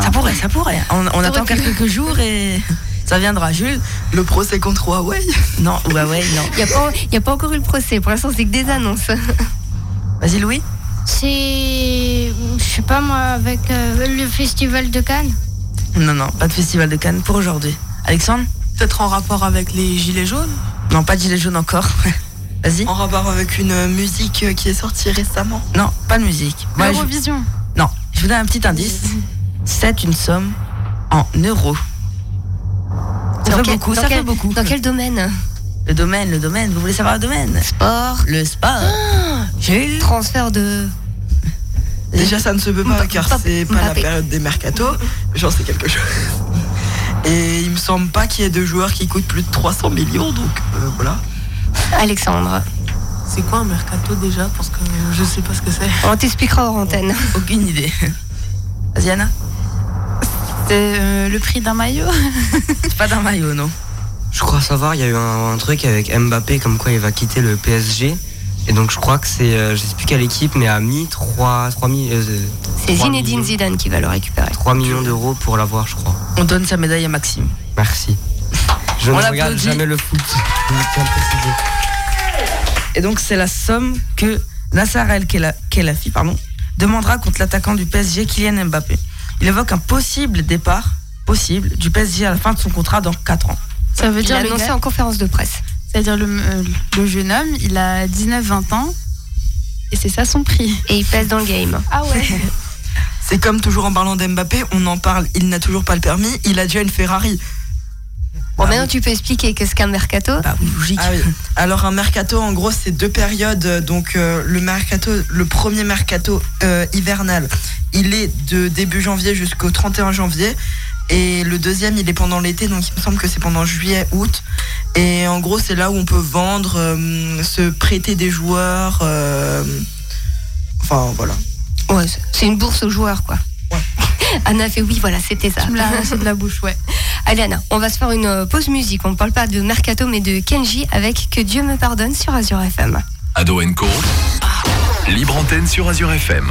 Speaker 3: Ça pourrait, ça pourrait. On, on attend
Speaker 2: pu.
Speaker 3: quelques jours et ça viendra. Jules, le procès contre Huawei Non, Huawei, non.
Speaker 1: Il n'y a, pas- il y a pas encore eu le procès. Pour l'instant, c'est que des annonces.
Speaker 3: Vas-y, Louis.
Speaker 7: C'est. Je sais pas moi, avec euh, le festival de Cannes.
Speaker 3: Non, non, pas de festival de Cannes pour aujourd'hui. Alexandre
Speaker 5: Peut-être en rapport avec les gilets jaunes
Speaker 3: Non, pas de gilet jaune encore. Vas-y. En rapport avec une musique qui est sortie récemment Non, pas de musique. Moi, je-
Speaker 2: L'Eurovision.
Speaker 3: Non, je vous donne un petit indice. C'est une somme en euros. Ça
Speaker 1: Dans
Speaker 3: fait
Speaker 1: quel-
Speaker 3: beaucoup,
Speaker 1: dans
Speaker 3: ça
Speaker 1: quel-
Speaker 3: fait beaucoup.
Speaker 1: Dans quel domaine?
Speaker 3: Le domaine, le domaine, vous voulez savoir le domaine?
Speaker 1: Sport.
Speaker 3: Le sport. Jules
Speaker 1: Transfert de.
Speaker 3: Déjà, ça ne se peut pas car c'est pas la période des mercatos. J'en sais quelque chose. Et il me semble pas qu'il y ait de joueurs qui coûtent plus de 300 millions, donc euh, voilà.
Speaker 1: Alexandre.
Speaker 5: C'est quoi un mercato déjà? Parce que je sais pas ce que c'est.
Speaker 1: On t'expliquera hors antenne.
Speaker 3: Aucune idée. Vas-y, Anna.
Speaker 2: C'est euh, le prix d'un maillot
Speaker 3: C'est pas d'un maillot, non?
Speaker 4: Je crois savoir, il y a eu un, un truc avec Mbappé comme quoi il va quitter le PSG. Et donc je crois que c'est, euh, je sais plus quelle équipe, mais a mis 3, 3, mi- euh,
Speaker 1: C'est
Speaker 4: 3
Speaker 1: Zinedine
Speaker 4: millions-
Speaker 1: Zidane qui va le récupérer.
Speaker 4: 3 millions d'euros pour l'avoir, je crois.
Speaker 3: On donne sa médaille à Maxime.
Speaker 4: Merci. Je
Speaker 3: On
Speaker 4: ne regarde jamais le foot. À.
Speaker 3: Et donc, c'est la somme que Nasser El Khela- Khelaifi pardon, demandera contre l'attaquant du PSG, Kylian Mbappé. Il évoque un possible départ, possible, du PSG à la fin de son contrat dans 4 ans.
Speaker 2: Ça veut
Speaker 1: Il
Speaker 2: dire le
Speaker 1: annoncé
Speaker 2: gars-
Speaker 1: en conférence de presse.
Speaker 2: C'est-à-dire le, euh, le jeune homme, il a 19-20 ans et c'est ça son prix.
Speaker 1: Et il pèse dans le game.
Speaker 2: Ah ouais
Speaker 3: C'est comme toujours en parlant d'Mbappé, on en parle, il n'a toujours pas le permis, il a déjà une Ferrari.
Speaker 1: Bon, maintenant tu peux expliquer qu'est-ce qu'un mercato
Speaker 3: Bah logique. Ah oui. Alors un mercato, en gros, c'est deux périodes. Donc euh, le mercato, le premier mercato euh, hivernal, il est de début janvier jusqu'au 31 janvier. Et le deuxième, il est pendant l'été, donc il me semble que c'est pendant juillet, août. Et en gros, c'est là où on peut vendre, euh, se prêter des joueurs. euh, Enfin, voilà.
Speaker 1: Ouais, c'est- une bourse aux joueurs, quoi. Anna fait oui, voilà, c'était ça.
Speaker 2: Tu me l'as arraché de la bouche, ouais.
Speaker 1: Allez, Anna, on va se faire une euh, pause musique. On ne parle pas de mercato, mais de Kenji avec Que Dieu me pardonne sur Azure FM.
Speaker 10: Ado Co. Libre antenne sur Azure FM.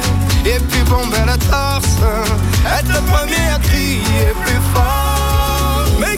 Speaker 8: et puis bomber la torse, être le premier à crier plus fort. Mais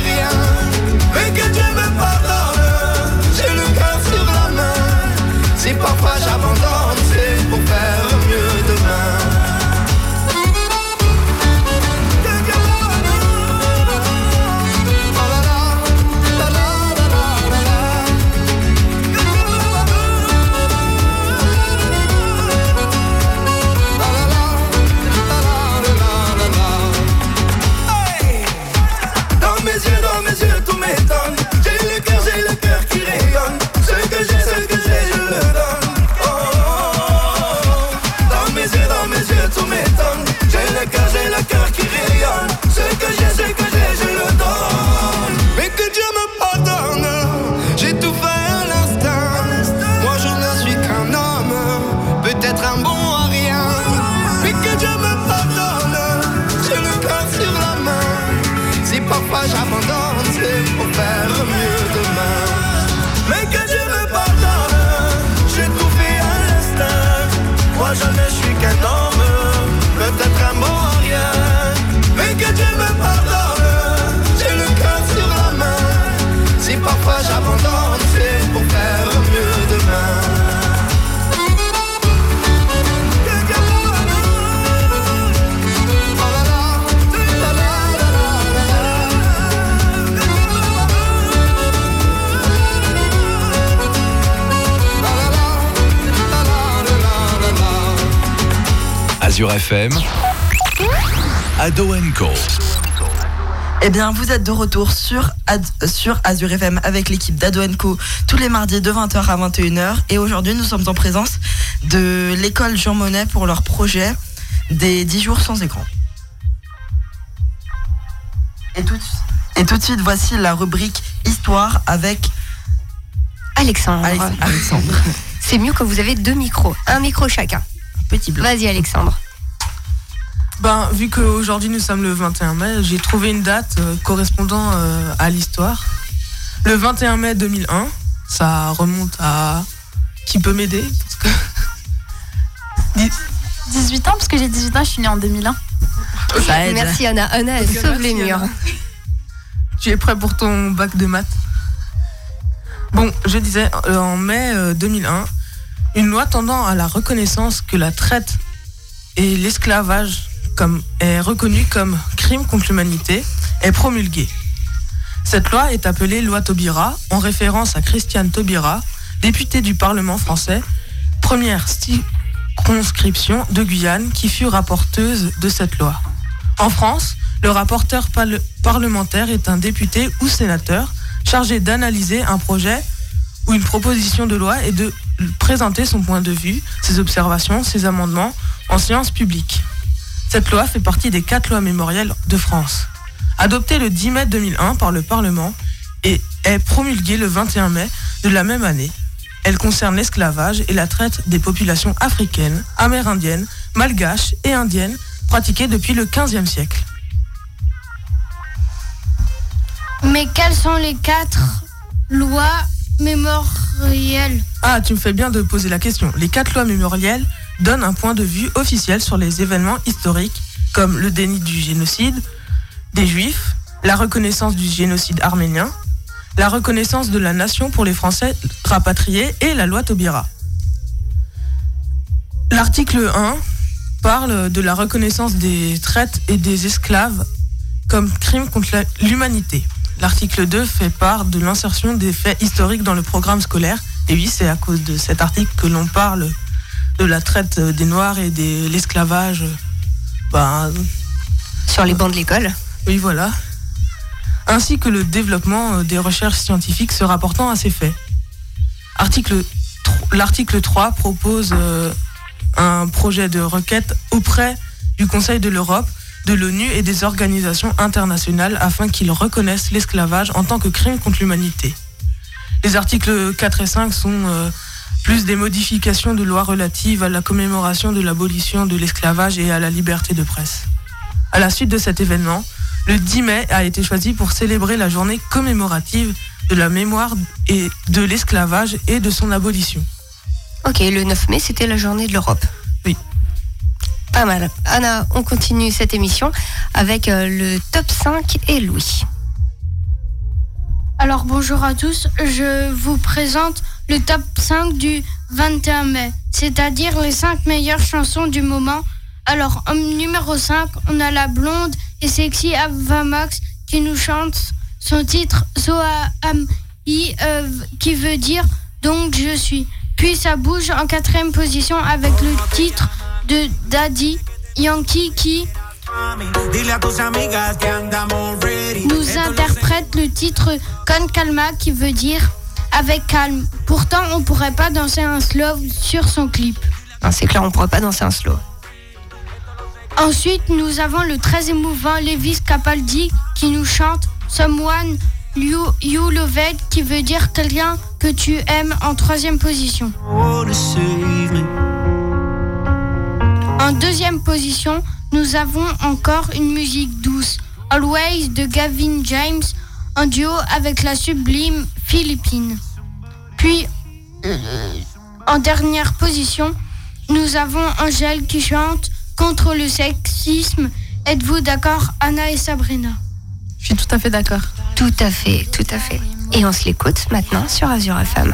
Speaker 3: vous êtes de retour sur, Ad- sur Azure FM avec l'équipe d'Ado Co tous les mardis de 20h à 21h. Et aujourd'hui, nous sommes en présence de l'école Jean Monnet pour leur projet des 10 jours sans écran. Et tout, et tout de suite, voici la rubrique Histoire avec
Speaker 1: Alexandre.
Speaker 3: Alex- Alexandre.
Speaker 1: C'est mieux quand vous avez deux micros, un micro chacun.
Speaker 3: Petit blanc.
Speaker 1: Vas-y Alexandre.
Speaker 5: Ben, vu qu'aujourd'hui nous sommes le 21 mai, j'ai trouvé une date euh, correspondant euh, à l'histoire. Le 21 mai 2001, ça remonte à... Qui peut m'aider Parce que-
Speaker 2: 18 ans, parce que j'ai 18 ans, je suis née en 2001.
Speaker 5: Ça aide.
Speaker 1: Merci Anna. Anna, elle sauve les murs.
Speaker 5: Anna. Tu es prêt pour ton bac de maths? Bon, je disais, euh, en mai euh, 2001, une loi tendant à la reconnaissance que la traite et l'esclavage est reconnue comme crime contre l'humanité est promulguée. Cette loi est appelée loi Taubira, en référence à Christiane Taubira, députée du Parlement français, première circonscription de Guyane qui fut rapporteuse de cette loi. En France, le rapporteur parle- parlementaire est un député ou sénateur chargé d'analyser un projet ou une proposition de loi et de présenter son point de vue, ses observations, ses amendements en séance publique. Cette loi fait partie des quatre lois mémorielles de France. Adoptée le 10 mai 2001 par le Parlement et est promulguée le 21 mai de la même année. Elle concerne l'esclavage et la traite des populations africaines, amérindiennes, malgaches et indiennes pratiquées depuis le 15e siècle.
Speaker 7: Mais quelles sont les quatre lois mémorielles?
Speaker 5: Ah, tu me fais bien de poser la question. Les quatre lois mémorielles donnent un point de vue officiel sur les événements historiques, comme le déni du génocide des Juifs, la reconnaissance du génocide arménien, la reconnaissance de la nation pour les Français rapatriés et la loi Taubira. L'article 1 parle de la reconnaissance des traites et des esclaves comme crime contre l'humanité. L'article 2 fait part de l'insertion des faits historiques dans le programme scolaire. Et oui, c'est à cause de cet article que l'on parle de la traite des Noirs et de l'esclavage. ben,
Speaker 1: Sur les bancs de l'école.
Speaker 5: Oui, voilà. Ainsi que le développement euh, des recherches scientifiques se rapportant à ces faits. Article L'article 3 propose euh, un projet de requête auprès du Conseil de l'Europe, de l'ONU et des organisations internationales afin qu'ils reconnaissent l'esclavage en tant que crime contre l'humanité. Les articles 4 et 5 sont euh, plus des modifications de lois relatives à la commémoration de l'abolition de l'esclavage et à la liberté de presse. À la suite de cet événement, le 10 mai a été choisi pour célébrer la journée commémorative de la mémoire et de l'esclavage et de son abolition.
Speaker 1: Ok, le 9 mai, c'était la journée de l'Europe.
Speaker 5: Oui.
Speaker 1: Pas mal. Anna, on continue cette émission avec euh, le top 5 et Louis.
Speaker 7: Alors bonjour à tous, je vous présente le top 5 du 21 mai, c'est-à-dire les 5 meilleures chansons du moment. Alors en numéro 5, on a la blonde et sexy Ava Max qui nous chante son titre Soam I euh, qui veut dire donc je suis. Puis ça bouge en quatrième position avec le titre de Daddy Yankee qui nous interprète le titre Con Calma qui veut dire avec calme. Pourtant, on pourrait pas danser un slow sur son clip.
Speaker 1: C'est clair, on pourrait pas danser un slow.
Speaker 7: Ensuite, nous avons le très émouvant Levis Capaldi qui nous chante Someone You, you Love It qui veut dire quelqu'un que tu aimes en troisième position. En deuxième position, nous avons encore une musique douce, Always de Gavin James, en duo avec la sublime Philippine. Puis, euh, en dernière position, nous avons Angèle qui chante contre le sexisme. Êtes-vous d'accord, Anna et Sabrina?
Speaker 2: Je suis tout à fait d'accord.
Speaker 1: Tout à fait, tout à fait. Et on se l'écoute maintenant sur Azure FM.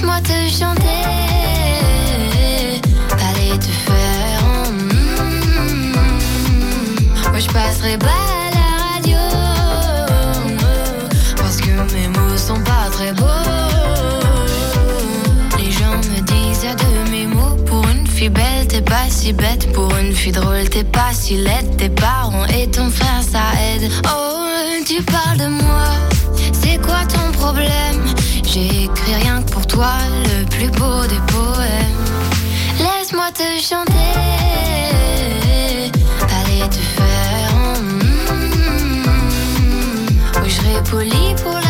Speaker 22: Laisse-moi te chanter, aller te faire. mm, Moi je passerai pas à la radio parce que mes mots sont pas très beaux. Les gens me disent de mes mots pour une fille belle t'es pas si bête, pour une fille drôle t'es pas si laide. Tes parents et ton frère ça aide. Oh tu parles de moi, c'est quoi ton problème? J'ai écrit rien que pour toi le plus beau des poèmes. Laisse-moi te chanter, aller te faire. mm, Oui, je serai poli pour la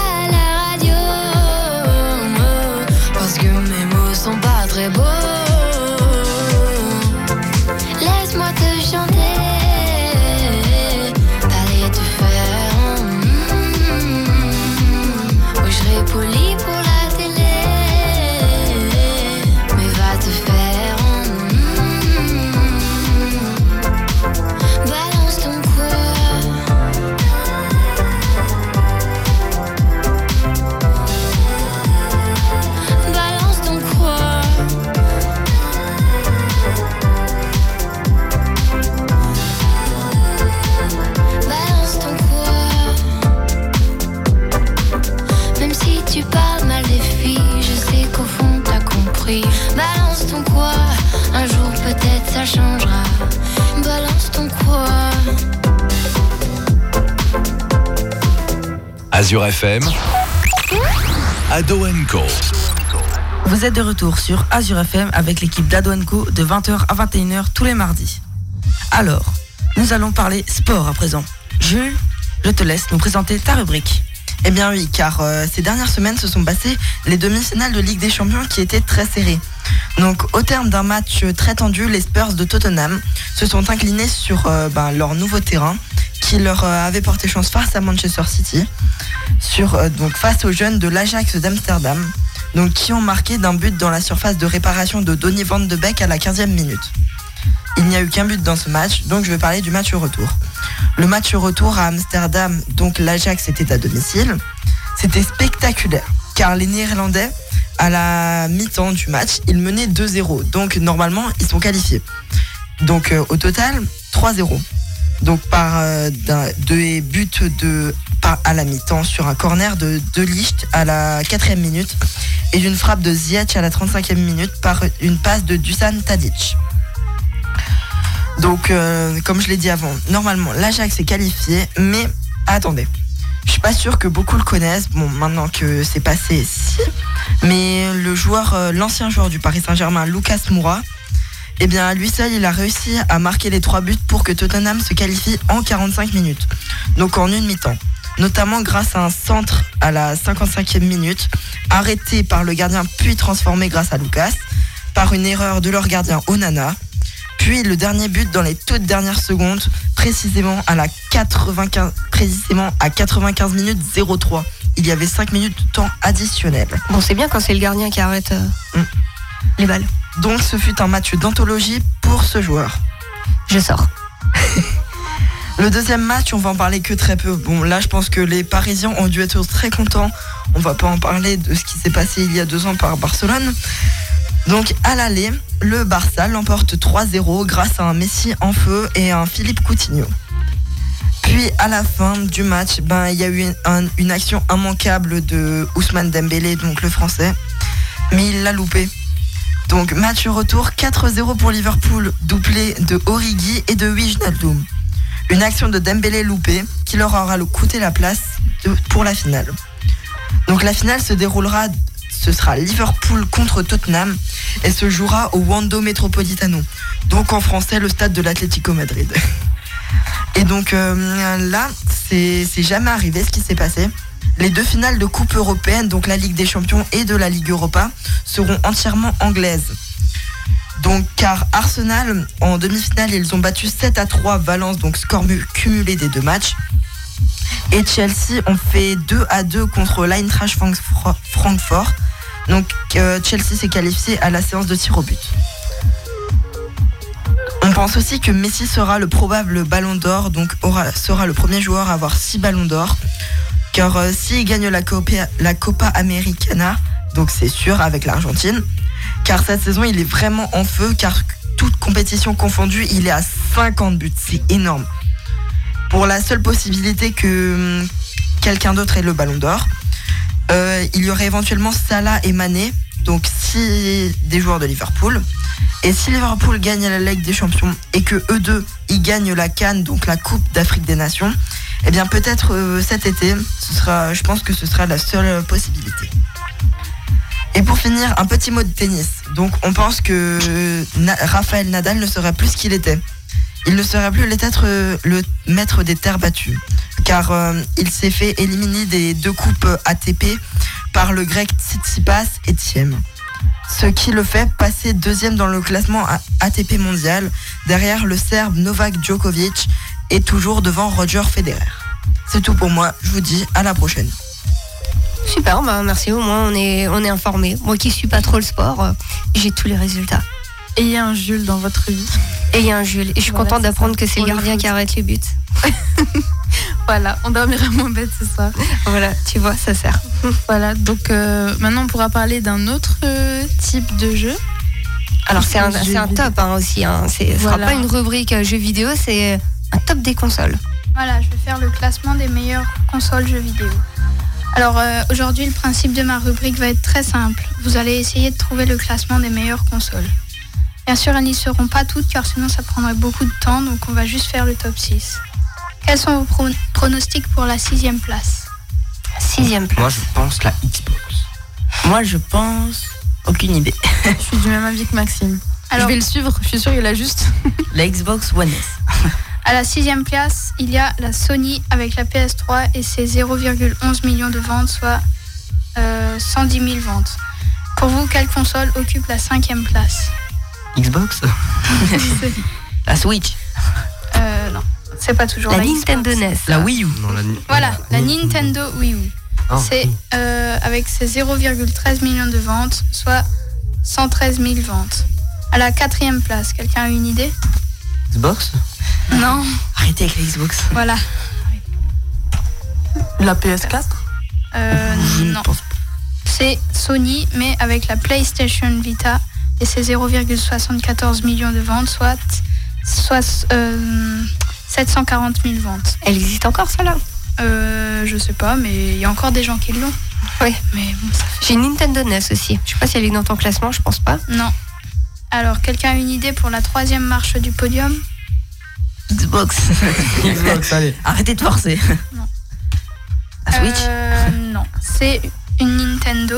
Speaker 10: Azure FM, Ado Co.
Speaker 3: Vous êtes de retour sur Azure FM avec l'équipe d'Adouanco de 20h à 21h tous les mardis. Alors, nous allons parler sport à présent. Jules,
Speaker 23: je te laisse nous présenter ta rubrique.
Speaker 3: Eh bien oui, car euh, ces dernières semaines se sont passées les demi-finales de Ligue des Champions qui étaient très serrées. Donc au terme d'un match très tendu, les Spurs de Tottenham se sont inclinés sur euh, ben, leur nouveau terrain qui leur euh, avait porté chance face à Manchester City, euh, donc face aux jeunes de l'Ajax d'Amsterdam, donc qui ont marqué d'un but dans la surface de réparation de Donny van de Beek à la 15e minute. Il n'y a eu qu'un but dans ce match, donc je vais parler du match retour. Le match retour à Amsterdam, donc l'Ajax était à domicile. C'était spectaculaire, car les Néerlandais, à la mi-temps du match, ils menaient 2-0. Donc normalement, ils sont qualifiés. Donc euh, au total, 3-0. Donc par euh, deux buts de à la mi-temps sur un corner de De Ligt à la 4 minute et d'une frappe de Ziyech à la 35e minute par une passe de Dusan Tadic. Donc, euh, comme je l'ai dit avant, normalement, l'Ajax est qualifié, mais attendez. Je suis pas sûr que beaucoup le connaissent. Bon, maintenant que c'est passé, si. Mais le joueur, euh, l'ancien joueur du Paris Saint-Germain, Lucas Moura, eh bien, à lui seul, il a réussi à marquer les trois buts pour que Tottenham se qualifie en 45 minutes. Donc, en une mi-temps. Notamment grâce à un centre à la 55e minute, arrêté par le gardien, puis transformé grâce à Lucas, par une erreur de leur gardien Onana. Puis le dernier but dans les toutes dernières secondes, précisément à la 95, précisément à 95 minutes 03. Il y avait 5 minutes de temps additionnel.
Speaker 1: Bon, c'est bien quand c'est le gardien qui arrête euh, les balles.
Speaker 3: Donc ce fut un match d'anthologie pour ce joueur.
Speaker 1: Je sors.
Speaker 3: Le deuxième match, on va en parler que très peu. Bon, là, je pense que les Parisiens ont dû être très contents. On va pas en parler de ce qui s'est passé il y a deux ans par Barcelone. Donc, à l'aller, le Barça l'emporte 3-0 grâce à un Messi en feu et un Philippe Coutinho. Puis, à la fin du match, ben, il y a eu un- une action immanquable de Ousmane Dembélé, donc le français. Mais il l'a loupé. Donc, match retour 4-0 pour Liverpool, doublé de Origi et de Wijnaldum. Une action de Dembélé loupée qui leur aura coûté la place pour la finale. Donc la finale se déroulera, ce sera Liverpool contre Tottenham et se jouera au Wando Metropolitano. Donc en français le stade de l'Atlético Madrid. Et donc euh, là, c'est jamais arrivé ce qui s'est passé. Les deux finales de Coupe européenne, donc la Ligue des Champions et de la Ligue Europa, seront entièrement anglaises. Car Arsenal, en demi-finale, ils ont battu 7 à 3 Valence, donc score mu- cumulé des deux matchs. Et Chelsea ont fait 2 à 2 contre l'Eintracht Francfort. Donc, euh, Chelsea s'est qualifié à la séance de tir au but. On pense aussi que Messi sera le probable ballon d'or, donc sera le premier joueur à avoir 6 ballons d'or. Car euh, s'il gagne la Copa, Americana, donc c'est sûr avec l'Argentine, car cette saison il est vraiment en feu, car toute compétition confondue, il est à 50 buts, c'est énorme. Pour la seule possibilité que hum, quelqu'un d'autre ait le ballon d'or, euh, il y aurait éventuellement Salah et Mané, donc si des joueurs de Liverpool. Et si Liverpool gagne la Ligue des Champions et que eux deux ils gagnent la Cannes, donc la Coupe d'Afrique des Nations, eh bien peut-être euh, cet été, ce sera, je pense que ce sera la seule possibilité. Et pour finir, un petit mot de tennis. Donc on pense que euh, Na- Raphaël Nadal ne serait plus ce qu'il était. Il ne serait plus l'être euh, le maître des terres battues. Car il s'est fait éliminer des deux coupes ATP par le grec Tsitsipas et Thiem. Ce qui le fait passer deuxième dans le classement ATP mondial, derrière le Serbe Novak Djokovic et toujours devant Roger Federer. C'est tout pour moi, je vous dis à la prochaine.
Speaker 1: Super, bah merci, au moins on est, on est informé. Moi qui suis pas trop le sport, euh, j'ai tous les résultats.
Speaker 2: Et il y a un Jules dans votre vie.
Speaker 1: Et il y a un Jules. Et je suis
Speaker 2: Voilà,
Speaker 1: contente
Speaker 2: c'est
Speaker 1: d'apprendre
Speaker 2: ça.
Speaker 1: que c'est le gardien qui arrête les buts.
Speaker 2: Voilà, on dormira moins bête ce soir.
Speaker 1: Voilà, tu vois, ça sert.
Speaker 2: Voilà, donc euh, maintenant on pourra parler d'un autre euh, type de jeu.
Speaker 1: Alors c'est un, c'est un top hein, aussi. Hein. C'est- Ce sera
Speaker 2: Voilà.
Speaker 1: pas une rubrique jeux vidéo, c'est un top des consoles.
Speaker 7: Voilà, je vais faire le classement des meilleures consoles jeux vidéo. Alors euh, aujourd'hui, le principe de ma rubrique va être très simple. Vous allez essayer de trouver le classement des meilleures consoles. Bien sûr, elles n'y seront pas toutes car sinon ça prendrait beaucoup de temps, donc on va juste faire le top 6. Quels sont vos pro- pronostics pour la sixième place?
Speaker 1: Sixième place.
Speaker 4: Moi, je pense la Xbox.
Speaker 23: Moi, je pense. Aucune idée.
Speaker 2: Je suis du même avis que Maxime.
Speaker 7: Alors-
Speaker 2: je vais le suivre, je suis sûre qu'il a juste.
Speaker 23: La Xbox One S.
Speaker 7: À la sixième place, il y a la Sony avec la PS3 et ses 0,11 millions de ventes, soit euh, 110 000 ventes. Pour vous, quelle console occupe la cinquième place?
Speaker 4: Xbox?
Speaker 23: La Switch.
Speaker 7: Euh, non, c'est pas toujours
Speaker 1: La
Speaker 7: la
Speaker 1: Nintendo NES.
Speaker 23: La Wii U.
Speaker 4: Non, la...
Speaker 7: Voilà, la Nintendo Wii U.
Speaker 4: Ah,
Speaker 7: C'est euh, avec ses 0,13 millions de ventes, soit 113 000 ventes. À la quatrième place, quelqu'un a une idée?
Speaker 4: Xbox?
Speaker 7: Non,
Speaker 23: Arrêtez avec la Xbox.
Speaker 7: voilà.
Speaker 5: La PS4
Speaker 7: Euh, non. C'est Sony, mais avec la PlayStation Vita et ses 0,74 millions de ventes, soit, soit euh, 740 000 ventes.
Speaker 1: Elle existe encore, celle-là?
Speaker 7: Euh, je sais pas, mais il y a encore des gens qui l'ont.
Speaker 1: Oui.
Speaker 7: Mais bon, ça
Speaker 1: J'ai une Nintendo NES aussi. Je sais pas si elle est dans ton classement, je pense pas.
Speaker 7: Non. Alors, quelqu'un a une idée pour la troisième marche du podium?
Speaker 23: Xbox.
Speaker 4: Xbox, allez.
Speaker 23: Arrêtez de forcer.
Speaker 7: Non.
Speaker 23: La Switch.
Speaker 7: Euh, Non, c'est une Nintendo.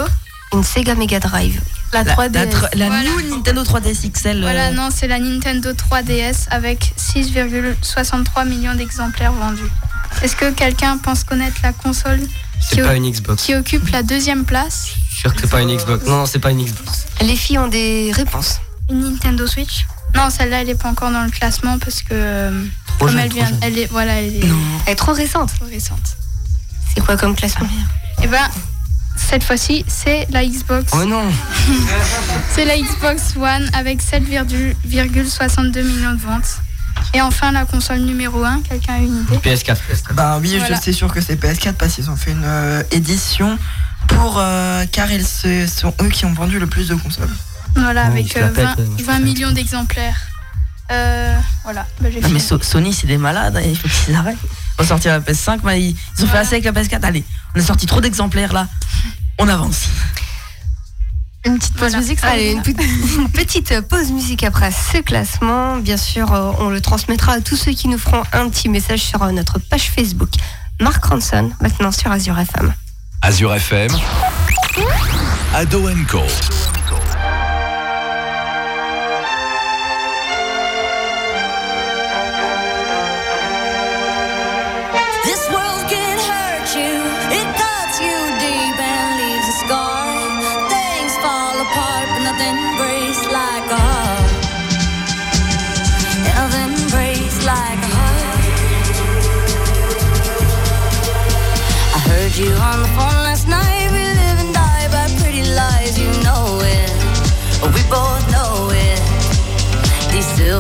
Speaker 1: Une Sega Mega Drive.
Speaker 7: La
Speaker 23: La,
Speaker 7: 3DS.
Speaker 23: la tr- la
Speaker 7: Voilà.
Speaker 23: new Nintendo 3DS XL. euh,
Speaker 7: Voilà, non, c'est la Nintendo 3DS avec 6,63 millions d'exemplaires vendus. Est-ce que quelqu'un pense connaître la console
Speaker 4: C'est
Speaker 7: qui,
Speaker 4: pas
Speaker 7: o-
Speaker 4: une Xbox.
Speaker 7: qui occupe la deuxième place
Speaker 4: Je suis sûr que c'est pas une Xbox. Non, non, c'est pas une Xbox.
Speaker 1: Les filles ont des réponses.
Speaker 7: Une Nintendo Switch Non, celle-là, elle n'est pas encore dans le classement parce que euh,
Speaker 4: Trop
Speaker 7: comme
Speaker 4: jeune,
Speaker 7: elle vient, elle est, voilà, elle est
Speaker 1: Elle est trop récente.
Speaker 7: trop récente.
Speaker 1: C'est quoi comme classement
Speaker 7: Et ben, cette fois-ci, c'est la Xbox.
Speaker 4: Oh non
Speaker 7: C'est la Xbox One avec 7,62 millions de ventes. Et enfin, la console numéro 1, quelqu'un a une idée?
Speaker 4: PS4. PS4.
Speaker 3: Bah oui,
Speaker 7: Voilà.
Speaker 3: je sais sûr que c'est PS4 parce qu'ils ont fait une euh, édition pour euh, car ils se- sont eux qui ont vendu le plus de consoles.
Speaker 7: Voilà,
Speaker 4: Oh,
Speaker 7: avec
Speaker 4: il se la
Speaker 7: euh,
Speaker 4: pète,
Speaker 7: 20,
Speaker 4: euh, je
Speaker 7: 20
Speaker 4: préfère
Speaker 7: millions d'exemplaires. Euh, voilà, bah, j'ai
Speaker 23: Non, mais
Speaker 7: fini.
Speaker 23: So- Sony, c'est des malades. hein, Il faut qu'ils arrêtent. On va sortir la PS5, mais ils, ils ont fait assez avec la PS4. Allez, on a sorti trop d'exemplaires là. On avance.
Speaker 1: Une petite pause musique, ça Allez, une, une petite pause musique après ce classement. Bien sûr, euh, on le transmettra à tous ceux qui nous feront un petit message sur notre page Facebook. Mark Ronson, maintenant sur Azure FM.
Speaker 10: Azure FM, Ado Co.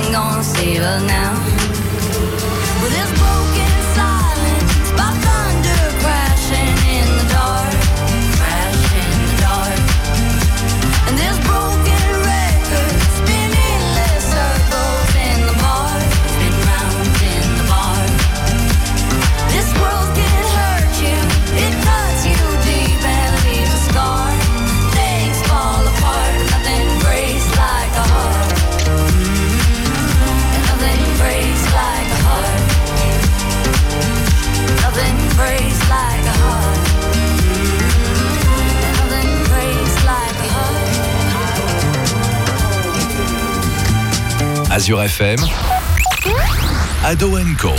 Speaker 24: nothing, gonna save us now.
Speaker 10: Azure FM, Ado Co.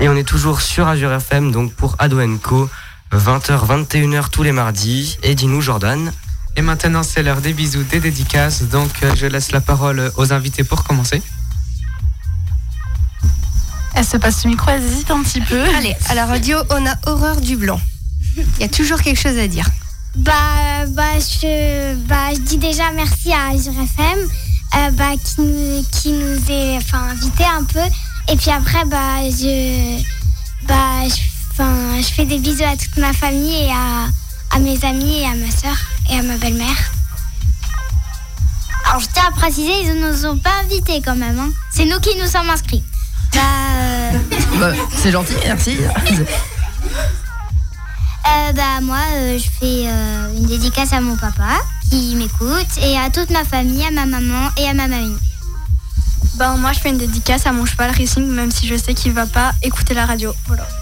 Speaker 4: Et on est toujours sur Azure FM, donc pour Ado Co. 20h, 21h tous les mardis. Et dis-nous, Jordan.
Speaker 6: Et maintenant, c'est l'heure des bisous, des dédicaces. Donc, euh, je laisse la parole aux invités pour commencer.
Speaker 2: Elle se passe le micro, elle hésite un petit peu.
Speaker 1: Allez, à la radio, on a horreur du blanc. Il y a toujours quelque chose à dire.
Speaker 20: Bah, bah, je, bah, je dis déjà merci à Azure FM euh, bah, qui, nous, qui nous est enfin, invité un peu. Et puis après, bah, je, bah, je, enfin, je fais des bisous à toute ma famille et à, à mes amis et à ma soeur et à ma belle-mère.
Speaker 21: Alors je tiens à préciser, ils ne nous ont pas invités quand même. hein. C'est nous qui nous sommes inscrits. Bah, euh,
Speaker 23: Bah, c'est gentil, merci.
Speaker 21: euh, bah moi, euh, je fais une dédicace à mon papa qui m'écoute et à toute ma famille, à ma maman et à ma mamie.
Speaker 7: Ben, moi, je fais une dédicace à mon cheval racing, même si je sais qu'il va pas écouter la radio. Voilà.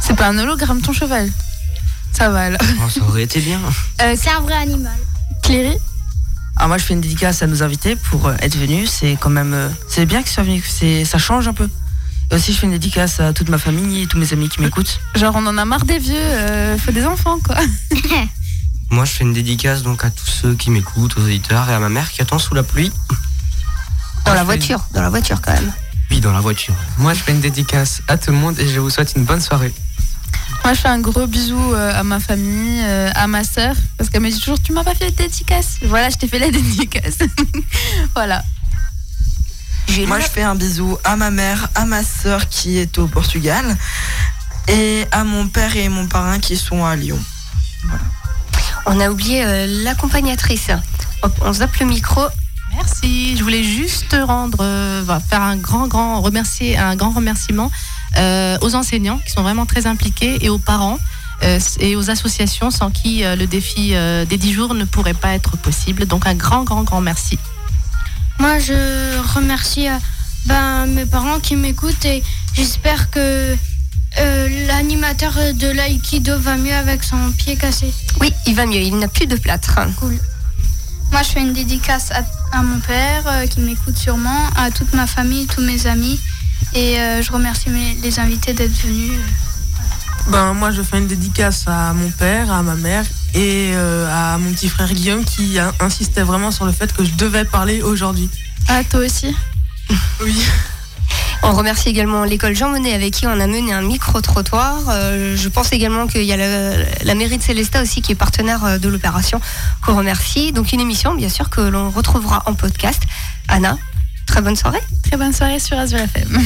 Speaker 2: C'est pas un hologramme ton cheval? Ça va alors.
Speaker 4: Oh, ça aurait été bien.
Speaker 21: Euh, c'est un vrai animal.
Speaker 2: Cléry?
Speaker 23: Ah, moi, je fais une dédicace à nos invités pour euh, être venus. C'est quand même. euh, c'est bien qu'ils soient venus. C'est, ça change un peu. Et aussi, je fais une dédicace à toute ma famille et tous mes amis qui m'écoutent.
Speaker 2: Genre, on en a marre des vieux, euh, faut des enfants quoi.
Speaker 4: Moi, je fais une dédicace donc à tous ceux qui m'écoutent, aux auditeurs et à ma mère qui attend sous la pluie.
Speaker 1: Dans la voiture, dans la voiture quand même.
Speaker 4: Oui, dans la voiture.
Speaker 6: Moi, je fais une dédicace à tout le monde et je vous souhaite une bonne soirée.
Speaker 2: Moi, je fais un gros bisou euh, à ma famille, euh, à ma sœur, parce qu'elle me dit toujours Tu m'as pas fait de dédicace. Voilà, je t'ai fait la dédicace. voilà.
Speaker 3: Moi, je fais un bisou à ma mère, à ma soeur qui est au Portugal et à mon père et mon parrain qui sont à Lyon.
Speaker 1: On a oublié euh, l'accompagnatrice. On zappe le micro.
Speaker 19: Merci. Je voulais juste rendre, euh, faire un grand, grand remercier, un grand remerciement euh, aux enseignants qui sont vraiment très impliqués et aux parents et aux associations sans qui le défi des 10 jours ne pourrait pas être possible. Donc un grand, grand, grand merci.
Speaker 7: Moi, je remercie ben, mes parents qui m'écoutent et j'espère que euh, l'animateur de l'aïkido va mieux avec son pied cassé.
Speaker 1: Oui, il va mieux, il n'a plus de plâtre.
Speaker 7: Cool. Moi, je fais une dédicace à, à mon père euh, qui m'écoute sûrement, à toute ma famille, tous mes amis. Et euh, je remercie mes- les invités d'être venus.
Speaker 5: Ben, moi, je fais une dédicace à mon père, à ma mère et euh, à mon petit frère Guillaume qui a- insistait vraiment sur le fait que je devais parler aujourd'hui.
Speaker 2: Ah, toi aussi?
Speaker 5: Oui.
Speaker 1: On remercie également l'école Jean Monnet avec qui on a mené un micro-trottoir. Euh, je pense également qu'il y a la, mairie de Célestat aussi qui est partenaire euh, de l'opération qu'on remercie. Donc une émission bien sûr que l'on retrouvera en podcast. Anna, très bonne soirée.
Speaker 2: Très bonne soirée sur Azure FM.